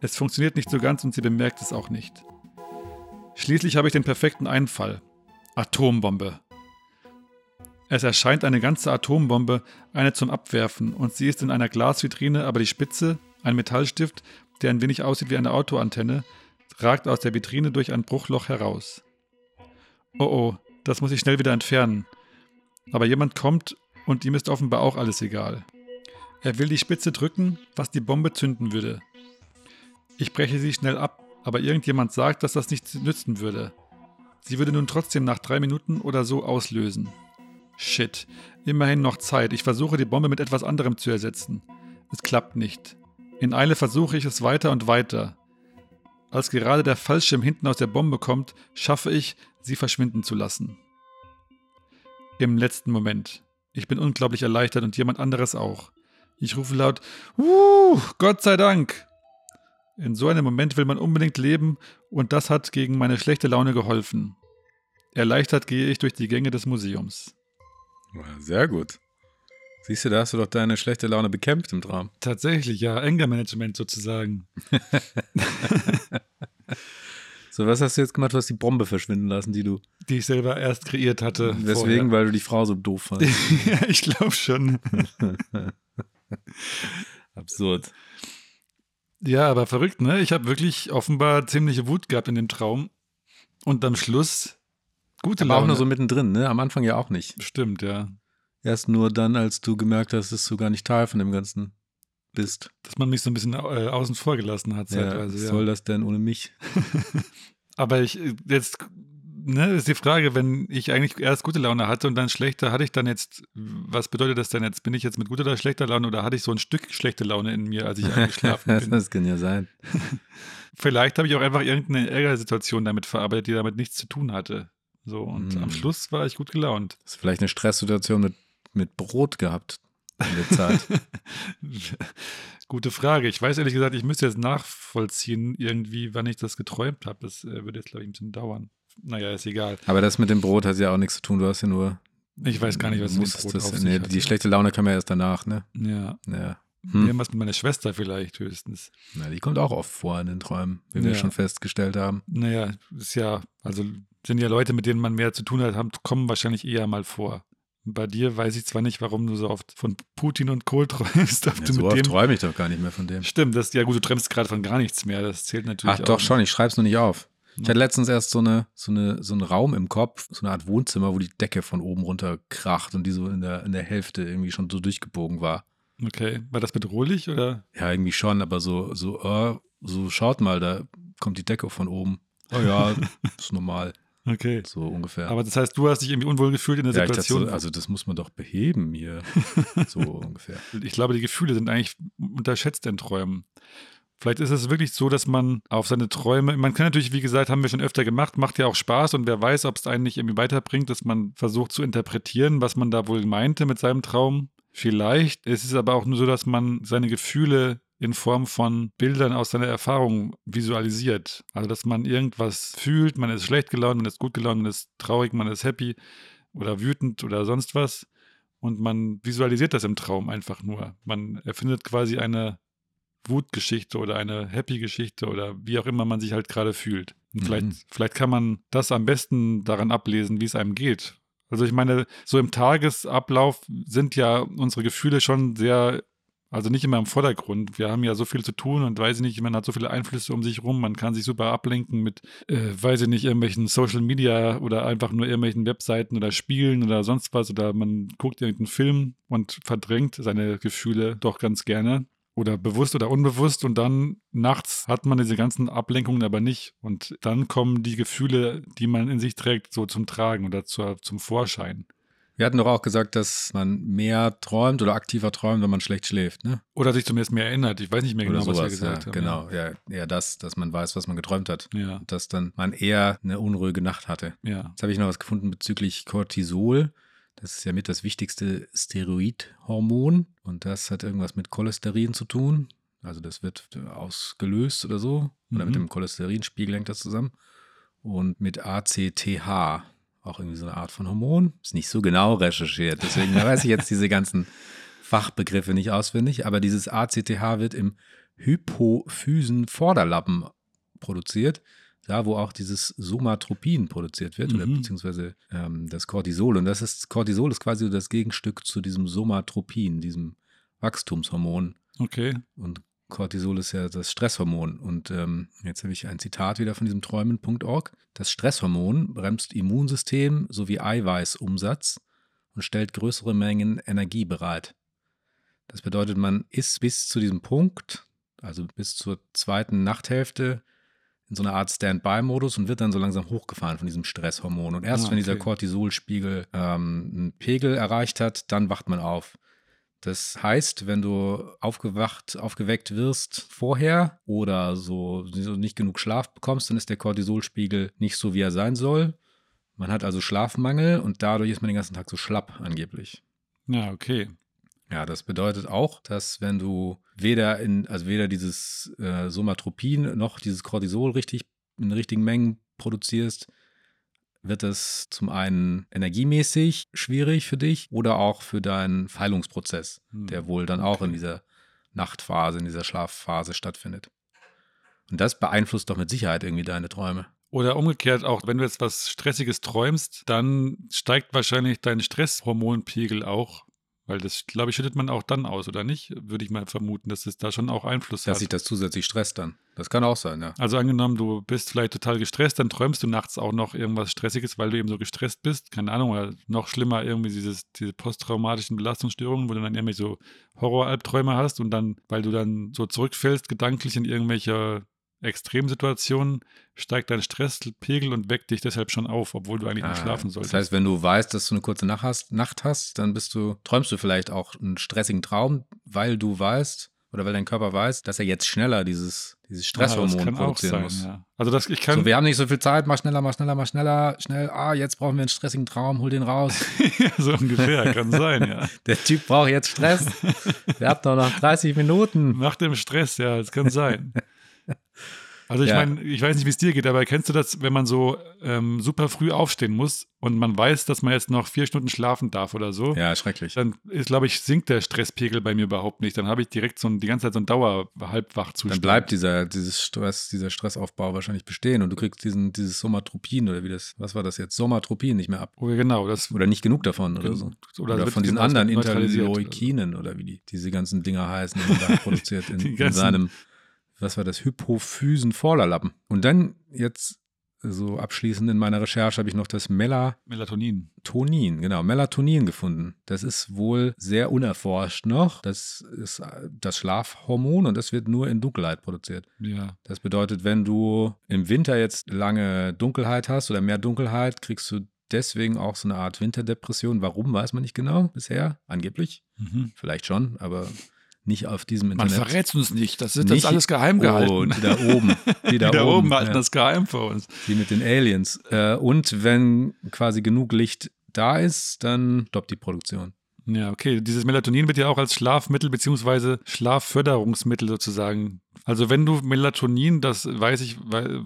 Es funktioniert nicht so ganz und sie bemerkt es auch nicht. Schließlich habe ich den perfekten Einfall. Atombombe. Es erscheint eine ganze Atombombe, eine zum Abwerfen, und sie ist in einer Glasvitrine, aber die Spitze, ein Metallstift, der ein wenig aussieht wie eine Autoantenne, ragt aus der Vitrine durch ein Bruchloch heraus. Oh oh, das muss ich schnell wieder entfernen. Aber jemand kommt und ihm ist offenbar auch alles egal. Er will die Spitze drücken, was die Bombe zünden würde. Ich breche sie schnell ab aber irgendjemand sagt, dass das nichts nützen würde. Sie würde nun trotzdem nach drei Minuten oder so auslösen. Shit, immerhin noch Zeit. Ich versuche die Bombe mit etwas anderem zu ersetzen. Es klappt nicht. In Eile versuche ich es weiter und weiter. Als gerade der Fallschirm hinten aus der Bombe kommt, schaffe ich, sie verschwinden zu lassen. Im letzten Moment. Ich bin unglaublich erleichtert und jemand anderes auch. Ich rufe laut, Uh, Gott sei Dank! In so einem Moment will man unbedingt leben und das hat gegen meine schlechte Laune geholfen. Erleichtert gehe ich durch die Gänge des Museums. Sehr gut. Siehst du, da hast du doch deine schlechte Laune bekämpft im Traum. Tatsächlich, ja. Anger-Management sozusagen. *laughs* so, was hast du jetzt gemacht? Du hast die Bombe verschwinden lassen, die du. Die ich selber erst kreiert hatte. Deswegen, vorher. weil du die Frau so doof fandst. *laughs* ja, ich glaube schon. *laughs* Absurd. Ja, aber verrückt, ne? Ich habe wirklich offenbar ziemliche Wut gehabt in dem Traum. Und am Schluss gute aber Laune. auch nur so mittendrin, ne? Am Anfang ja auch nicht. Stimmt, ja. Erst nur dann, als du gemerkt hast, dass du gar nicht Teil von dem Ganzen bist. Dass man mich so ein bisschen äh, außen vor gelassen hat. Ja, was ja. soll das denn ohne mich? *laughs* aber ich, jetzt ne, ist die Frage, wenn ich eigentlich erst gute Laune hatte und dann schlechte, hatte ich dann jetzt, was bedeutet das denn jetzt? Bin ich jetzt mit guter oder schlechter Laune oder hatte ich so ein Stück schlechte Laune in mir, als ich eingeschlafen *laughs* bin? das kann ja sein. *laughs* Vielleicht habe ich auch einfach irgendeine Ärgersituation damit verarbeitet, die damit nichts zu tun hatte. So, und mm. am Schluss war ich gut gelaunt. Hast du vielleicht eine Stresssituation mit, mit Brot gehabt in der Zeit? *laughs* Gute Frage. Ich weiß ehrlich gesagt, ich müsste jetzt nachvollziehen, irgendwie, wann ich das geträumt habe. Das äh, würde jetzt, glaube ich, ein bisschen dauern naja, ist egal. Aber das mit dem Brot hat ja auch nichts zu tun. Du hast ja nur. Ich weiß gar nicht, was mit dem Brot das, auf nee, Die schlechte Laune kam ja erst danach, ne? Ja. Ja. Hm. Irgendwas mit meiner Schwester vielleicht höchstens. Na, die kommt auch oft vor in den Träumen, wie wir schon festgestellt haben. Naja, ist ja, also sind ja Leute, mit denen man mehr zu tun hat, haben, kommen wahrscheinlich eher mal vor. Bei dir weiß ich zwar nicht, warum du so oft von Putin und Kohl *laughs* träumst. Ob Ja, du so mit oft dem träume ich doch gar nicht mehr von dem. Stimmt, das, ja gut, du träumst gerade von gar nichts mehr. Das zählt natürlich Ach doch auch. schon, ich schreibe es nur nicht auf. Ich hatte letztens erst so, eine, so, eine, so einen Raum im Kopf, so eine Art Wohnzimmer, wo die Decke von oben runter kracht und die so in der, in der Hälfte irgendwie schon so durchgebogen war. Okay, war das bedrohlich oder? Ja, irgendwie schon, aber so, so, äh, so schaut mal, da kommt die Decke von oben. Oh ja, *laughs* ist normal, Okay. so ungefähr. Aber das heißt, du hast dich irgendwie unwohl gefühlt in der ja, dachte Situation. so, also das muss man doch beheben hier. *laughs* so ungefähr. ich glaube, die Gefühle sind eigentlich unterschätzt in Träumen. Vielleicht ist es wirklich so, dass man auf seine Träume, man kann natürlich, wie gesagt, haben wir schon öfter gemacht, macht ja auch Spaß und wer weiß, ob es einen nicht irgendwie weiterbringt, dass man versucht zu interpretieren, was man da wohl meinte mit seinem Traum. Vielleicht ist es aber auch nur so, dass man seine Gefühle in Form von Bildern aus seiner Erfahrung visualisiert. Also, dass man irgendwas fühlt, man ist schlecht gelaunt, man ist gut gelaunt, man ist traurig, man ist happy oder wütend oder sonst was. Und man visualisiert das im Traum einfach nur. Man erfindet quasi eine Wutgeschichte oder eine Happy-Geschichte oder wie auch immer man sich halt gerade fühlt. Und Mhm. vielleicht, vielleicht kann man das am besten daran ablesen, wie es einem geht. Also ich meine, so im Tagesablauf sind ja unsere Gefühle schon sehr, also nicht immer im Vordergrund. Wir haben ja so viel zu tun und weiß ich nicht, man hat so viele Einflüsse um sich rum, man kann sich super ablenken mit, äh, weiß ich nicht, irgendwelchen Social Media oder einfach nur irgendwelchen Webseiten oder Spielen oder sonst was. Oder man guckt irgendeinen Film und verdrängt seine Gefühle doch ganz gerne. Oder bewusst oder unbewusst. Und dann nachts hat man diese ganzen Ablenkungen aber nicht. Und dann kommen die Gefühle, die man in sich trägt, so zum Tragen oder zur, zum Vorschein. Wir hatten doch auch gesagt, dass man mehr träumt oder aktiver träumt, wenn man schlecht schläft, ne? Oder sich zumindest mehr erinnert. Ich weiß nicht mehr Oder genau, was wir sowas, gesagt ja, haben. genau. Ja, eher das, dass man weiß, was man geträumt hat. Ja, Und dass dann man eher eine unruhige Nacht hatte. ja. Jetzt habe ich noch was gefunden bezüglich Cortisol. Das ist ja mit das wichtigste Steroidhormon und das hat irgendwas mit Cholesterin zu tun. Also das wird ausgelöst oder so. Oder Mhm. mit dem Cholesterinspiegel hängt das zusammen. Und mit ACTH, auch irgendwie so eine Art von Hormon. Ist nicht so genau recherchiert. Deswegen weiß ich jetzt diese ganzen Fachbegriffe nicht auswendig. Aber dieses ACTH wird im Hypophysen-Vorderlappen produziert da wo auch dieses Somatropin produziert wird, oder Mhm. beziehungsweise ähm, das Cortisol. Und das ist, Cortisol ist quasi das Gegenstück zu diesem Somatropin, diesem Wachstumshormon. Okay. Und Cortisol ist ja das Stresshormon. Und ähm, jetzt habe ich ein Zitat wieder von diesem träumen.org. Das Stresshormon bremst Immunsystem sowie Eiweißumsatz und stellt größere Mengen Energie bereit. Das bedeutet, man ist bis zu diesem Punkt, also bis zur zweiten Nachthälfte, in so einer Art Standby-Modus und wird dann so langsam hochgefahren von diesem Stresshormon. Und erst Ah, wenn dieser okay. Cortisolspiegel ähm, einen Pegel erreicht hat, dann wacht man auf. Das heißt, wenn du aufgewacht, aufgeweckt wirst vorher oder so, nicht genug Schlaf bekommst, dann ist der Cortisolspiegel nicht so, wie er sein soll. Man hat also Schlafmangel und dadurch ist man den ganzen Tag so schlapp angeblich. Ja, okay. Ja, das bedeutet auch, dass wenn du weder in, also weder dieses äh, Somatropin noch dieses Cortisol richtig in richtigen Mengen produzierst, wird es zum einen energiemäßig schwierig für dich oder auch für deinen Feilungsprozess, Hm. der wohl dann auch in Okay. dieser Nachtphase, in dieser Schlafphase stattfindet. Und das beeinflusst doch mit Sicherheit irgendwie deine Träume. Oder umgekehrt auch, wenn du jetzt was Stressiges träumst, dann steigt wahrscheinlich dein Stresshormonpegel auch. Weil das, glaube ich, schüttet man auch dann aus, oder nicht? Würde ich mal vermuten, dass es da schon auch Einfluss Dass hat. sich das zusätzlich stresst dann. Das kann auch sein, ja. Also angenommen, du bist vielleicht total gestresst, dann träumst du nachts auch noch irgendwas Stressiges, weil du eben so gestresst bist. Keine Ahnung, oder noch schlimmer irgendwie dieses, diese posttraumatischen Belastungsstörungen, wo du dann irgendwelche so Horroralbträume hast und dann, weil du dann so zurückfällst, gedanklich in irgendwelche Extremsituationen, steigt dein Stresspegel und weckt dich deshalb schon auf, obwohl du eigentlich nicht Ah, schlafen solltest. Das heißt, wenn du weißt, dass du eine kurze Nacht hast, Nacht hast, dann bist du, träumst du vielleicht auch einen stressigen Traum, weil du weißt oder weil dein Körper weiß, dass er jetzt schneller dieses, dieses Ah, Stresshormon das auch produzieren sein, muss. ja. Also das, ich kann, So, wir haben nicht so viel Zeit, mach schneller, mach schneller, mach schneller, schnell, ah, jetzt brauchen wir einen stressigen Traum, hol den raus. *laughs* so ungefähr, kann sein, ja. *laughs* Der Typ braucht jetzt Stress. *laughs* Wir haben doch noch 30 Minuten. Nach dem Stress, ja, es kann sein. Also ich Ja. meine, ich weiß nicht, wie es dir geht, aber kennst du das, wenn man so ähm, super früh aufstehen muss und man weiß, dass man jetzt noch vier Stunden schlafen darf oder so? Ja, schrecklich. Dann ist, glaube ich, sinkt der Stresspegel bei mir überhaupt nicht. Dann habe ich direkt so ein, die ganze Zeit so einen Dauer-Halbwachzustand. Dann bleibt dieser, dieses Stress, dieser Stressaufbau wahrscheinlich bestehen und du kriegst diesen, dieses Somatropin oder wie das, was war das jetzt? Somatropin nicht mehr ab. Oh, genau, das Oder nicht genug davon oder so. Oder, Oder, von diesen es anderen. Interleukinen oder wie die, diese ganzen Dinger heißen, die man da *laughs* produziert in, in seinem, was war das, Hypophysen-Vorderlappen. Und dann jetzt so abschließend in meiner Recherche habe ich noch das Melatonin, Melatonin. genau, Melatonin gefunden. Das ist wohl sehr unerforscht noch. Das ist äh, das Schlafhormon und das wird nur in Dunkelheit produziert. Ja. Das bedeutet, wenn du im Winter jetzt lange Dunkelheit hast oder mehr Dunkelheit, kriegst du deswegen auch so eine Art Winterdepression. Warum, weiß man nicht genau bisher. Angeblich. Mhm. Vielleicht schon, aber nicht auf diesem Man Internet. verrät uns nicht. Das ist Nicht- das alles geheim gehalten. Oh, die da oben. Die *laughs* da, die da oben halten ja. das geheim vor uns. Die mit den Aliens. Äh, und wenn quasi genug Licht da ist, dann stoppt die Produktion. Ja, okay. Dieses Melatonin wird ja auch als Schlafmittel beziehungsweise Schlafförderungsmittel sozusagen. Also wenn du Melatonin, das weiß ich weil,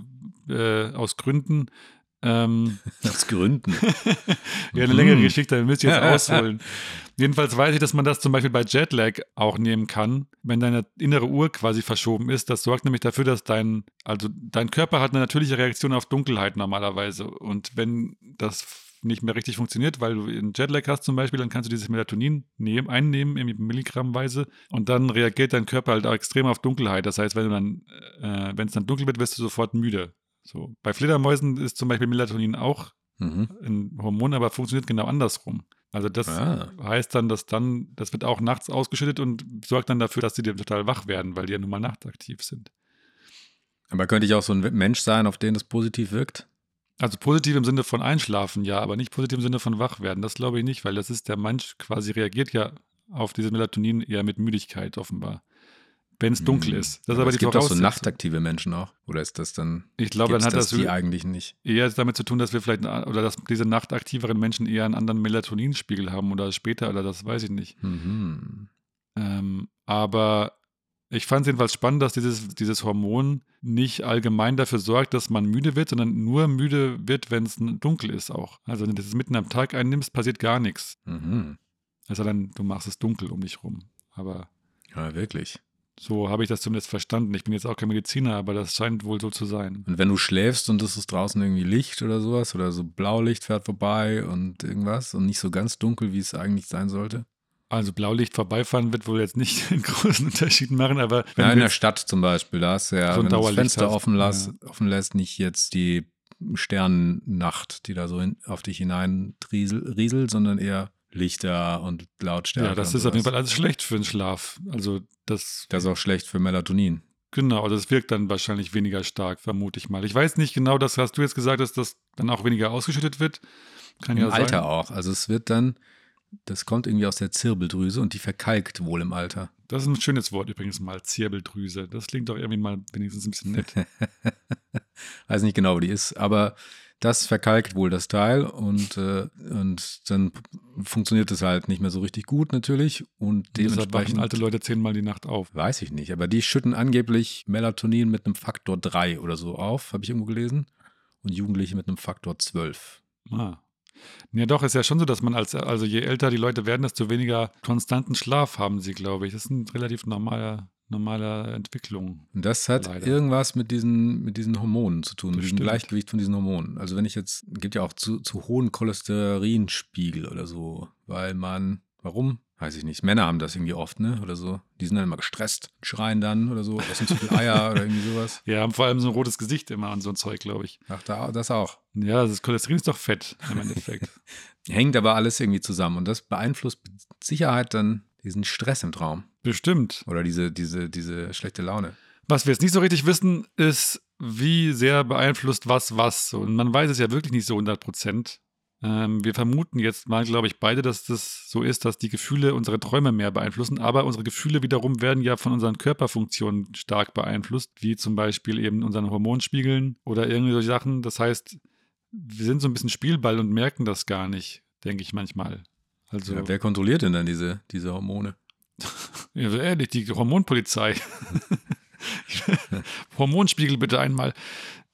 äh, aus Gründen, ähm, *laughs* Aus Gründen. *laughs* ja, eine längere Mhm. Geschichte, da müsst ihr jetzt ausholen. Jedenfalls weiß ich, dass man das zum Beispiel bei Jetlag auch nehmen kann, wenn deine innere Uhr quasi verschoben ist. Das sorgt nämlich dafür, dass dein, also dein Körper hat eine natürliche Reaktion auf Dunkelheit normalerweise. Und wenn das nicht mehr richtig funktioniert, weil du einen Jetlag hast zum Beispiel, dann kannst du dieses Melatonin nehmen, einnehmen, irgendwie Milligrammweise, und dann reagiert dein Körper halt auch extrem auf Dunkelheit. Das heißt, wenn du dann, äh, wenn es dann dunkel wird, wirst du sofort müde. So. Bei Fledermäusen ist zum Beispiel Melatonin auch Mhm. ein Hormon, aber funktioniert genau andersrum. Also das Ah. heißt dann, dass dann, das wird auch nachts ausgeschüttet und sorgt dann dafür, dass die dann total wach werden, weil die ja nun mal nachtaktiv sind. Aber könnte ich auch so ein Mensch sein, auf den das positiv wirkt? Also positiv im Sinne von einschlafen, ja, aber nicht positiv im Sinne von wach werden. Das glaube ich nicht, weil das ist, der Mensch quasi reagiert ja auf dieses Melatonin eher mit Müdigkeit offenbar. Wenn es dunkel ist. Das ist aber es gibt auch so nachtaktive Menschen auch. Oder ist das dann. Ich glaube, dann hat das, die eigentlich nicht. eher damit zu tun, dass wir vielleicht, oder dass diese nachtaktiveren Menschen eher einen anderen Melatoninspiegel haben oder später, oder das weiß ich nicht. Mhm. Ähm, aber ich fand es jedenfalls spannend, dass dieses, dieses Hormon nicht allgemein dafür sorgt, dass man müde wird, sondern nur müde wird, wenn es dunkel ist auch. Also wenn du das mitten am Tag einnimmst, passiert gar nichts. Mhm. Sei denn, du machst es dunkel um dich rum. Aber Ja, wirklich. So habe ich das zumindest verstanden. Ich bin jetzt auch kein Mediziner, aber das scheint wohl so zu sein. Und wenn du schläfst und es ist draußen irgendwie Licht oder sowas oder so Blaulicht fährt vorbei und irgendwas und nicht so ganz dunkel, wie es eigentlich sein sollte. Also Blaulicht vorbeifahren wird wohl jetzt nicht *laughs* einen großen Unterschied machen, aber wenn Ja, in der Stadt zum Beispiel, da hast du ja, So wenn du das Fenster hast, offen, lass, ja. offen lässt, nicht jetzt die Sternennacht, die da so hin, auf dich hinein rieselt, sondern eher Lichter und Lautstärke. ja, das ist auf jeden. Fall alles schlecht für den Schlaf. Also das Das ist auch schlecht für Melatonin. Genau, also es wirkt dann wahrscheinlich weniger stark, vermute ich mal. Ich weiß nicht genau, das hast du jetzt gesagt, dass das dann auch weniger ausgeschüttet wird. Kann Im ja Alter sein. auch. Also es wird dann, das kommt irgendwie aus der Zirbeldrüse und die verkalkt wohl im Alter. Das ist ein schönes Wort übrigens mal, Zirbeldrüse. Das klingt doch irgendwie mal wenigstens ein bisschen nett. *laughs* Weiß nicht genau, wo die ist, aber das verkalkt wohl das Teil und, äh, und dann funktioniert es halt nicht mehr so richtig gut natürlich und Deshalb wachen dementsprechend alte Leute zehnmal die Nacht auf. weiß ich nicht, aber die schütten angeblich Melatonin mit einem Faktor 3 oder so auf, habe ich irgendwo gelesen und Jugendliche mit einem Faktor 12. Ah. Ja, doch, ist ja schon so, dass man als, also je älter die Leute werden, desto weniger konstanten Schlaf haben sie, glaube ich. Das ist eine relativ normale, normale Entwicklung. Und das hat Leider. irgendwas mit diesen, mit diesen Hormonen zu tun, mit diesem Bestimmt. Gleichgewicht von diesen Hormonen. Also wenn ich jetzt, gibt ja auch zu, zu hohen Cholesterinspiegel oder so, weil man, warum? Weiß ich nicht. Männer haben das irgendwie oft, ne? Oder so. Die sind dann immer gestresst, schreien dann oder so, essen zu viel Eier oder irgendwie sowas. *laughs* Ja, haben vor allem so ein rotes Gesicht immer und so ein Zeug, glaube ich. Ach, da, das auch. Ja, das Cholesterin ist doch Fett im Endeffekt. *laughs* Hängt aber alles irgendwie zusammen und das beeinflusst mit Sicherheit dann diesen Stress im Traum Bestimmt. oder diese, diese, diese schlechte Laune. Was wir jetzt nicht so richtig wissen, ist, wie sehr beeinflusst was was. Und man weiß es ja wirklich nicht so 100 Prozent. Ähm, wir vermuten jetzt mal, glaube ich, beide, dass das so ist, dass die Gefühle unsere Träume mehr beeinflussen. Aber unsere Gefühle wiederum werden ja von unseren Körperfunktionen stark beeinflusst, wie zum Beispiel eben unseren Hormonspiegeln oder irgendwie solche Sachen. Das heißt, wir sind so ein bisschen Spielball und merken das gar nicht, denke ich manchmal. Also, Ja, wer kontrolliert denn dann diese, diese Hormone? *laughs* ja, ehrlich, die Hormonpolizei. *laughs* Hormonspiegel bitte einmal.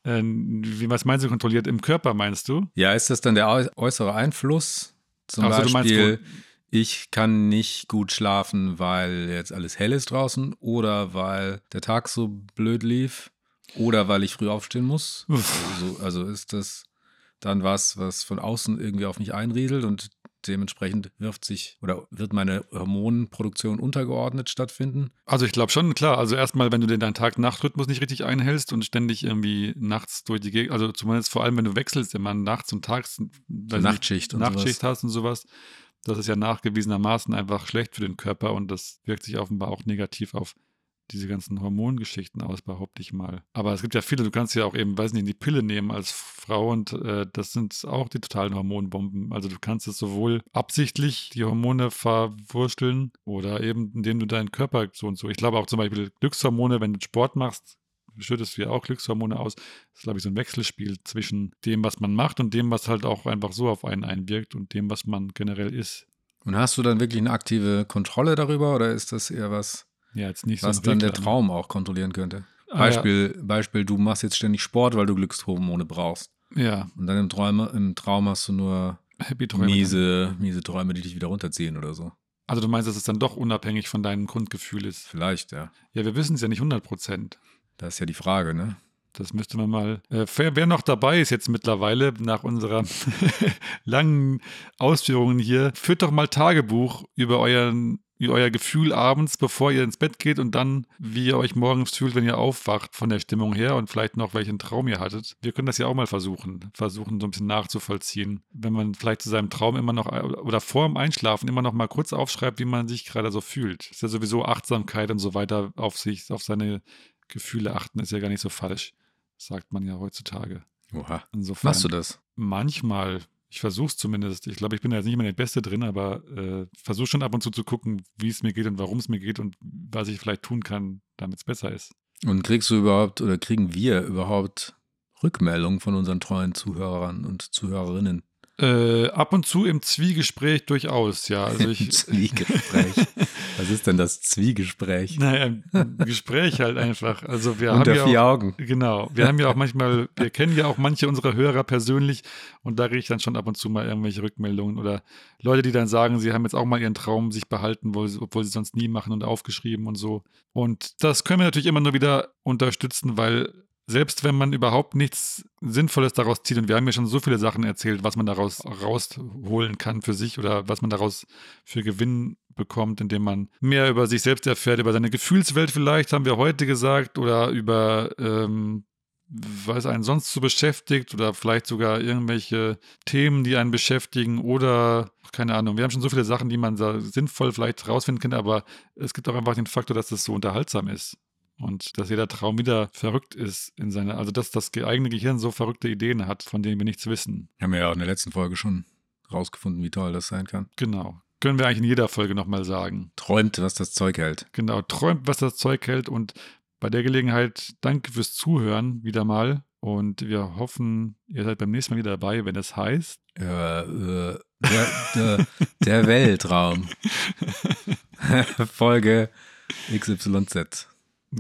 Äh, wie was meinst du kontrolliert im Körper, meinst du? Ja, ist das dann der äu- äußere Einfluss? Zum Ach so, du meinst Beispiel, ich kann nicht gut schlafen, weil jetzt alles hell ist draußen oder weil der Tag so blöd lief oder weil ich früh aufstehen muss. Also, also ist das dann was, was von außen irgendwie auf mich einrieselt und dementsprechend wirft sich oder wird meine Hormonproduktion untergeordnet stattfinden. Also ich glaube schon, klar. Also erstmal, wenn du den deinen Tag-Nacht-Rhythmus nicht richtig einhältst und ständig irgendwie nachts durch die Gegend, also zumindest vor allem, wenn du wechselst, immer nachts und tags, Nachtschicht und Nachtschicht sowas. hast und sowas, das ist ja nachgewiesenermaßen einfach schlecht für den Körper und das wirkt sich offenbar auch negativ auf diese ganzen Hormongeschichten aus, behaupte ich mal. Aber es gibt ja viele, du kannst ja auch eben, weiß nicht, die Pille nehmen als Frau und äh, das sind auch die totalen Hormonbomben. Also du kannst es sowohl absichtlich die Hormone verwursteln oder eben indem du deinen Körper so und so. Ich glaube auch zum Beispiel Glückshormone, wenn du Sport machst, schüttest du ja auch Glückshormone aus. Das ist, glaube ich, so ein Wechselspiel zwischen dem, was man macht und dem, was halt auch einfach so auf einen einwirkt und dem, was man generell ist. Und hast du dann wirklich eine aktive Kontrolle darüber oder ist das eher was, Ja, jetzt nicht was so ein dann der ne? Traum auch kontrollieren könnte? Ah, Beispiel, Beispiel, du machst jetzt ständig Sport, weil du Glückshormone brauchst. Ja, Und dann im Traum, im Traum hast du nur Träume. dann. miese, miese Träume, die dich wieder runterziehen oder so. Also du meinst, dass es dann doch unabhängig von deinem Grundgefühl ist. Vielleicht, ja. Ja, wir wissen es ja nicht 100 Prozent. Das ist ja die Frage, ne? Das müsste man mal. Äh, wer, noch dabei ist jetzt mittlerweile nach unserer *laughs* langen Ausführungen hier, führt doch mal Tagebuch über euren euer Gefühl abends, bevor ihr ins Bett geht und dann, wie ihr euch morgens fühlt, wenn ihr aufwacht von der Stimmung her und vielleicht noch welchen Traum ihr hattet. Wir können das ja auch mal versuchen, versuchen so ein bisschen nachzuvollziehen. Wenn man vielleicht zu seinem Traum immer noch oder vor dem Einschlafen immer noch mal kurz aufschreibt, wie man sich gerade so fühlt. Ist ja sowieso Achtsamkeit und so weiter auf sich, auf seine Gefühle achten, ist ja gar nicht so falsch. Sagt man ja heutzutage. Oha. Insofern. Machst du das? Manchmal. Ich versuche es zumindest. Ich glaube, ich bin da jetzt nicht mehr der Beste drin, aber äh, versuche schon ab und zu zu gucken, wie es mir geht und warum es mir geht und was ich vielleicht tun kann, damit es besser ist. Und kriegst du überhaupt oder kriegen wir überhaupt Rückmeldungen von unseren treuen Zuhörern und Zuhörerinnen? Äh, ab und zu im Zwiegespräch durchaus, ja. Also ich, Zwiegespräch. *laughs* Was ist denn das Zwiegespräch? naja, ein Gespräch halt einfach. Also wir Unter haben ja vier auch, Augen. Genau. Wir haben ja auch manchmal, wir kennen ja auch manche unserer Hörer persönlich und da kriege ich dann schon ab und zu mal irgendwelche Rückmeldungen oder Leute, die dann sagen, sie haben jetzt auch mal ihren Traum sich behalten, obwohl sie, obwohl sie sonst nie machen und aufgeschrieben und so. Und das können wir natürlich immer nur wieder unterstützen, weil selbst wenn man überhaupt nichts Sinnvolles daraus zieht, und wir haben ja schon so viele Sachen erzählt, was man daraus rausholen kann für sich oder was man daraus für Gewinn bekommt, indem man mehr über sich selbst erfährt, über seine Gefühlswelt vielleicht, haben wir heute gesagt, oder über ähm, was einen sonst so beschäftigt oder vielleicht sogar irgendwelche Themen, die einen beschäftigen oder keine Ahnung. Wir haben schon so viele Sachen, die man sinnvoll vielleicht rausfinden kann, aber es gibt auch einfach den Faktor, dass es so unterhaltsam ist. Und dass jeder Traum wieder verrückt ist in seiner, also dass das eigene Gehirn so verrückte Ideen hat, von denen wir nichts wissen. Haben wir ja auch in der letzten Folge schon rausgefunden, wie toll das sein kann. Genau. Können wir eigentlich in jeder Folge nochmal sagen. Träumt, was das Zeug hält. Genau, träumt, was das Zeug hält. Und bei der Gelegenheit danke fürs Zuhören wieder mal. Und wir hoffen, ihr seid beim nächsten Mal wieder dabei, wenn es heißt. Äh, äh, der, der, der *laughs* Weltraum. *laughs* Folge XYZ.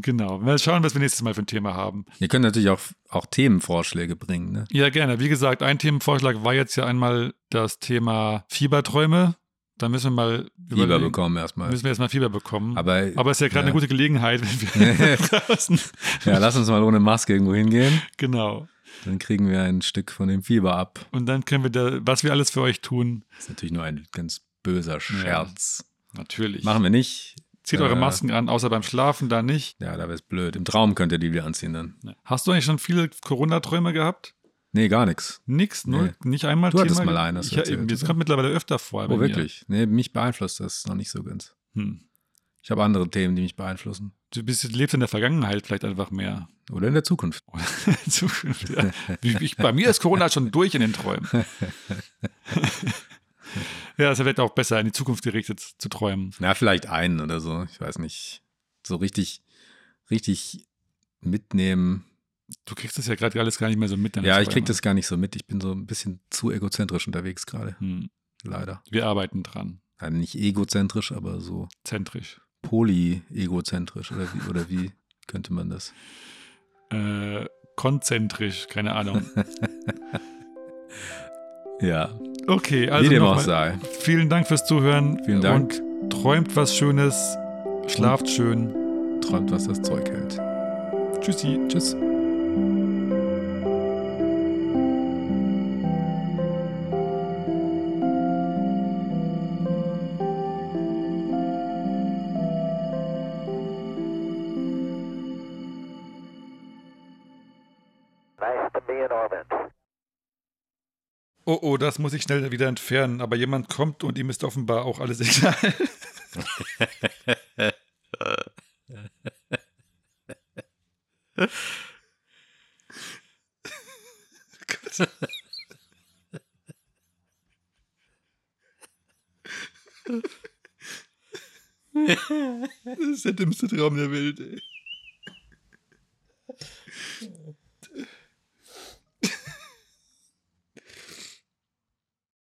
Genau. Mal schauen, was wir nächstes Mal für ein Thema haben. Ihr könnt natürlich auch, auch Themenvorschläge bringen, ne? Ja, gerne. Wie gesagt, ein Themenvorschlag war jetzt ja einmal das Thema Fieberträume. Da müssen wir mal Fieber bekommen erstmal. Müssen wir erstmal Fieber bekommen. Aber, Aber es ist ja gerade ja. eine gute Gelegenheit, wenn wir *laughs* draußen. ja, lass uns mal ohne Maske irgendwo hingehen. Genau. Dann kriegen wir ein Stück von dem Fieber ab. Und dann können wir da, was wir alles für euch tun. Das ist natürlich nur ein ganz böser Scherz. Natürlich. Machen wir nicht. Zieht eure Äh, Masken an, außer beim Schlafen da nicht. Ja, da wäre es blöd. Im Traum könnt ihr die wieder anziehen dann. Hast du eigentlich schon viele Corona-Träume gehabt? Nee, gar nichts. Nix, null, nicht einmal Du hattest Thema? mal einen, hast ich, erzählt, Das kommt mittlerweile öfter vor. Oh, mir. wirklich? Nee, mich beeinflusst das noch nicht so ganz. Hm. Ich habe andere Themen, die mich beeinflussen. Du bist, lebst in der Vergangenheit vielleicht einfach mehr. Oder in der Zukunft. Zukunft, ja. Ich, bei mir ist Corona schon durch in den Träumen. *laughs* ja, es vielleicht auch besser, in die Zukunft gerichtet zu träumen. Na, vielleicht einen oder so. Ich weiß nicht. So richtig, richtig mitnehmen. Du kriegst das ja gerade alles gar nicht mehr so mit. Ja, ich krieg das gar nicht so mit. Ich bin so ein bisschen zu egozentrisch unterwegs gerade. Hm. Leider. Wir arbeiten dran. Ja, nicht egozentrisch, aber so Zentrisch. poly-egozentrisch. Oder wie, oder wie *laughs* könnte man das? äh, konzentrisch, keine Ahnung. *laughs* Ja, Okay, also wie dem auch sei. vielen Dank fürs Zuhören. Vielen Dank. Und träumt was Schönes, schlaft schön. Träumt, was das Zeug hält. Tschüssi. Tschüss. Oh, das muss ich schnell wieder entfernen. Aber jemand kommt und ihm ist offenbar auch alles *laughs* egal. *laughs* Das ist der dümmste Traum der Welt, ey.